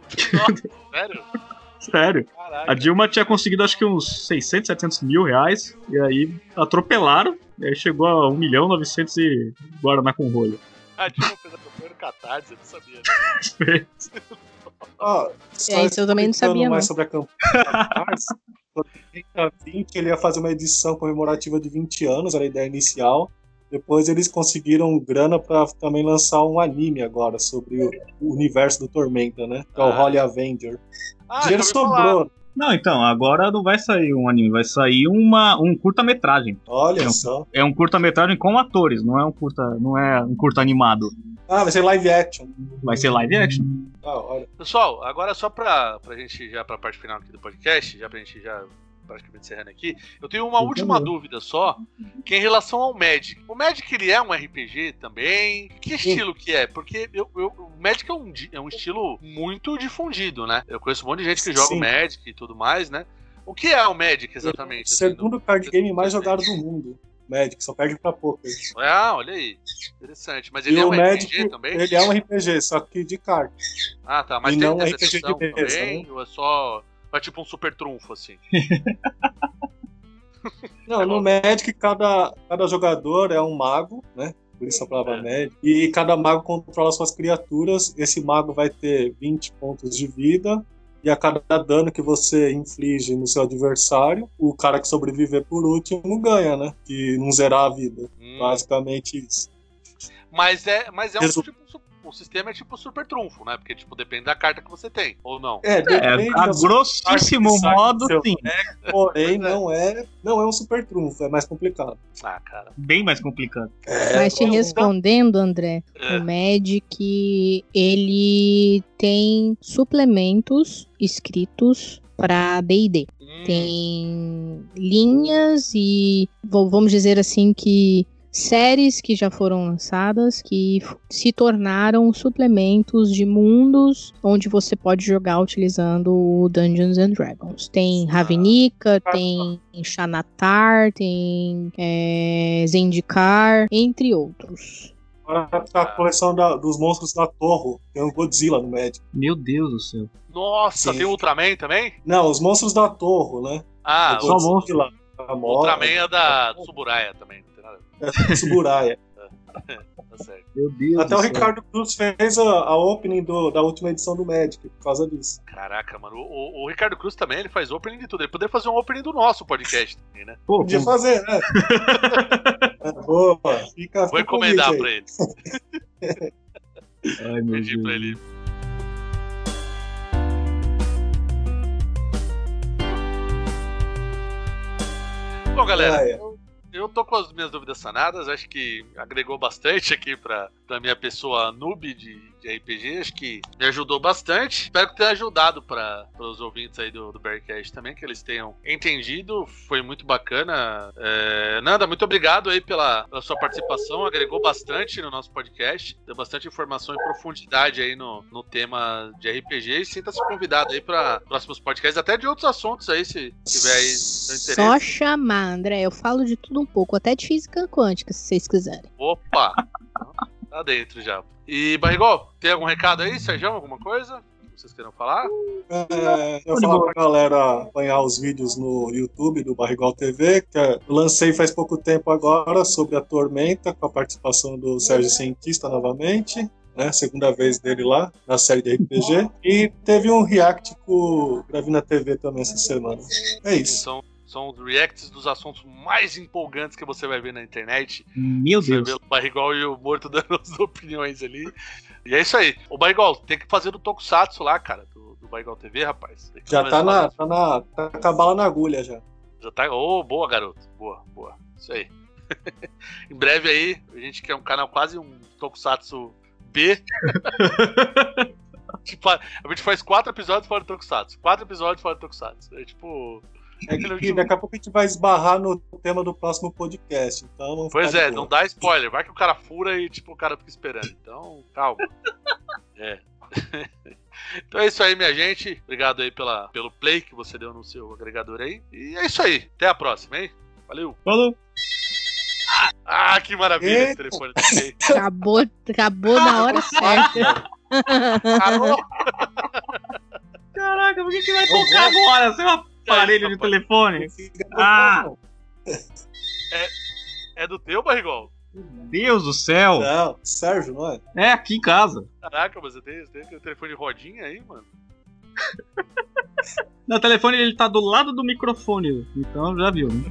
[SPEAKER 4] Sério?
[SPEAKER 5] Sério.
[SPEAKER 4] Caraca.
[SPEAKER 5] A Dilma tinha conseguido acho que uns 600, 700 mil reais. E aí atropelaram. E aí chegou a 1 milhão 900 e Guaraná com rolho.
[SPEAKER 4] A Dilma fez a campanha no Catarse, eu não sabia.
[SPEAKER 1] Ah, só
[SPEAKER 2] É, isso eu também não sabia,
[SPEAKER 1] mais
[SPEAKER 2] não.
[SPEAKER 1] sobre a campanha 20, ele ia fazer uma edição comemorativa de 20 anos, era a ideia inicial. Depois eles conseguiram grana pra também lançar um anime agora sobre o, o universo do Tormenta, né? Que é o
[SPEAKER 4] Ah.
[SPEAKER 1] Holy Avenger.
[SPEAKER 4] Ah,
[SPEAKER 1] dinheiro sobrou.
[SPEAKER 5] Não, então, agora não vai sair um anime, vai sair uma, um curta-metragem.
[SPEAKER 1] Olha
[SPEAKER 5] Não.
[SPEAKER 1] só.
[SPEAKER 5] É um curta-metragem com atores, não é um curta, não é um curta animado.
[SPEAKER 1] Ah, vai ser live action.
[SPEAKER 5] Vai ser live action.
[SPEAKER 1] Da hora.
[SPEAKER 4] Pessoal, agora só pra, pra gente já pra parte final aqui do podcast, já pra gente já praticamente encerrando aqui, eu tenho uma
[SPEAKER 5] Por
[SPEAKER 4] última
[SPEAKER 5] favor.
[SPEAKER 4] dúvida só, que é em relação ao Magic. O Magic ele é um RPG também? Que estilo que é? Porque eu, eu- o Magic é um, é um estilo muito difundido, né? Eu conheço um monte de gente que joga o
[SPEAKER 1] Sim.
[SPEAKER 4] Magic e tudo mais, né? O que é o Magic exatamente? assim,
[SPEAKER 1] Segundo card game mais jogado do mundo. Magic, só perde pra poker.
[SPEAKER 4] Ah, olha aí. Interessante. Mas
[SPEAKER 1] E
[SPEAKER 4] ele é
[SPEAKER 1] o
[SPEAKER 4] um
[SPEAKER 1] Magic,
[SPEAKER 4] RPG também?
[SPEAKER 1] ele é um RPG, só que de carta.
[SPEAKER 4] Ah, tá. Mas
[SPEAKER 1] e
[SPEAKER 4] tem
[SPEAKER 1] não RPG de mesa,
[SPEAKER 4] também? Ou é só. É tipo um super trunfo, assim?
[SPEAKER 1] Não, no Magic, cada, cada jogador é um mago, né? Por isso a palavra
[SPEAKER 4] É.
[SPEAKER 1] Magic. E cada mago controla suas criaturas. Esse mago vai ter 20 pontos de vida. E a cada dano que você inflige no seu adversário, o cara que sobreviver por último ganha, né? Que não zerar a vida.
[SPEAKER 4] Hum.
[SPEAKER 1] Basicamente isso.
[SPEAKER 4] Mas é, mas é um
[SPEAKER 1] Resu-
[SPEAKER 4] tipo. O sistema é tipo super trunfo, né? Porque, tipo, depende da carta que você tem, ou não.
[SPEAKER 1] É,
[SPEAKER 5] É,
[SPEAKER 1] depende
[SPEAKER 5] a grossíssimo modo, sim.
[SPEAKER 1] Porém,
[SPEAKER 4] é.
[SPEAKER 1] não é, não é um super trunfo, é mais complicado.
[SPEAKER 4] Ah, cara.
[SPEAKER 5] Bem mais complicado.
[SPEAKER 2] Mas te respondendo, André,
[SPEAKER 4] É.
[SPEAKER 2] o Magic ele tem suplementos escritos para D&D.
[SPEAKER 4] Hum,
[SPEAKER 2] Tem linhas e vamos dizer assim que séries que já foram lançadas que se tornaram suplementos de mundos onde você pode jogar utilizando o Dungeons and Dragons. Tem Ravnica, tem Xanatar, tem é, Zendikar, entre outros.
[SPEAKER 1] Agora tá a coleção da- dos monstros da Torre. Tem o Godzilla no Magic.
[SPEAKER 5] Meu Deus do céu.
[SPEAKER 4] Nossa,
[SPEAKER 1] Sim.
[SPEAKER 4] tem Ultraman também?
[SPEAKER 1] Não, os monstros da Torre, né?
[SPEAKER 4] Ah,
[SPEAKER 1] o
[SPEAKER 5] só
[SPEAKER 4] o
[SPEAKER 1] Godzilla, a
[SPEAKER 4] o
[SPEAKER 1] Mothra,
[SPEAKER 4] Ultraman é da Tsuburaya também,
[SPEAKER 1] Tsuburaya.
[SPEAKER 4] ver, tá certo.
[SPEAKER 5] Meu Deus
[SPEAKER 1] Até o. Ricardo Cruz fez a, a opening do- da última edição do Magic por causa disso.
[SPEAKER 4] Caraca, mano. O, o- Ricardo Cruz também, ele faz opening de tudo. Ele poderia fazer um opening do nosso podcast também, né?
[SPEAKER 5] Pô,
[SPEAKER 1] Podia fazer, né? É, Boa, fica
[SPEAKER 4] Vou encomendar pra ele.
[SPEAKER 5] Ai, meu
[SPEAKER 4] Pedir pra
[SPEAKER 5] Deus.
[SPEAKER 4] ele. Bom, galera,
[SPEAKER 1] Ah, é.
[SPEAKER 4] Eu tô com as minhas dúvidas sanadas, acho que agregou bastante aqui pra, pra minha pessoa noob de, de RPG, acho que me ajudou bastante. Espero que tenha ajudado para os ouvintes aí do, do Bearcast também, que eles tenham entendido, foi muito bacana. É, Nanda, muito obrigado aí pela, pela sua participação, agregou bastante no nosso podcast, deu bastante informação e profundidade aí no, no tema de RPG e sinta-se convidado aí para próximos podcasts, até de outros assuntos aí, se tiver aí seu interesse.
[SPEAKER 2] Só chamar, André. Eu falo de tudo um pouco, até de física quântica, se vocês quiserem.
[SPEAKER 4] Opa! tá dentro já. E, Barrigol, tem algum recado aí, Sérgio? Alguma coisa? que Vocês queiram falar?
[SPEAKER 1] É, eu vou falar pra galera acompanhar os vídeos no YouTube do Barrigol TV, que eu lancei faz pouco tempo agora sobre a Tormenta, com a participação do Sérgio Cientista novamente. Né, segunda vez dele lá, na série de RPG. E teve um react com o Gravina TV também essa semana. É isso.
[SPEAKER 4] São, são os reacts dos assuntos mais empolgantes que você vai ver na internet.
[SPEAKER 5] Meu
[SPEAKER 4] Você
[SPEAKER 5] Deus.
[SPEAKER 4] vê o Barrigol e o Morto dando as opiniões ali. E é isso aí. O Barrigol, tem que fazer do Tokusatsu lá, cara, do, do Barrigol TV, rapaz.
[SPEAKER 1] Já tá na, tá na. tá com a bala na agulha já.
[SPEAKER 4] Já tá. Ô, boa, garoto. Boa, boa. Isso aí. em breve aí, a gente quer um canal quase um Tokusatsu B. tipo, a a gente faz quatro episódios fora do Tokusatsu. Quatro episódios fora do Tokusatsu. É tipo.
[SPEAKER 1] É que daqui a pouco a gente vai esbarrar no tema do próximo podcast. Então,
[SPEAKER 4] Pois é, não dá spoiler. Vai que o cara fura e tipo, o cara fica esperando. Então, calma. É. Então é isso aí, minha gente. Obrigado aí pela, pelo play que você deu no seu agregador aí. E é isso aí. Até a próxima, hein? Valeu.
[SPEAKER 5] Falou.
[SPEAKER 4] Ah, que maravilha esse
[SPEAKER 1] Eita.
[SPEAKER 4] telefone. Toquei.
[SPEAKER 2] Acabou, acabou na hora certa.
[SPEAKER 5] Caraca, por que, que vai tocar agora? Seu aparelho de telefone.
[SPEAKER 1] Fica
[SPEAKER 5] Ah.
[SPEAKER 1] não.
[SPEAKER 4] É do teu, Barrigol?
[SPEAKER 5] Deus do céu.
[SPEAKER 1] Não, Sérgio, não é?
[SPEAKER 5] É aqui em casa.
[SPEAKER 4] Caraca, mas você tem, você tem o telefone de rodinha aí, mano?
[SPEAKER 5] No telefone ele tá do lado do microfone. Então já viu, né?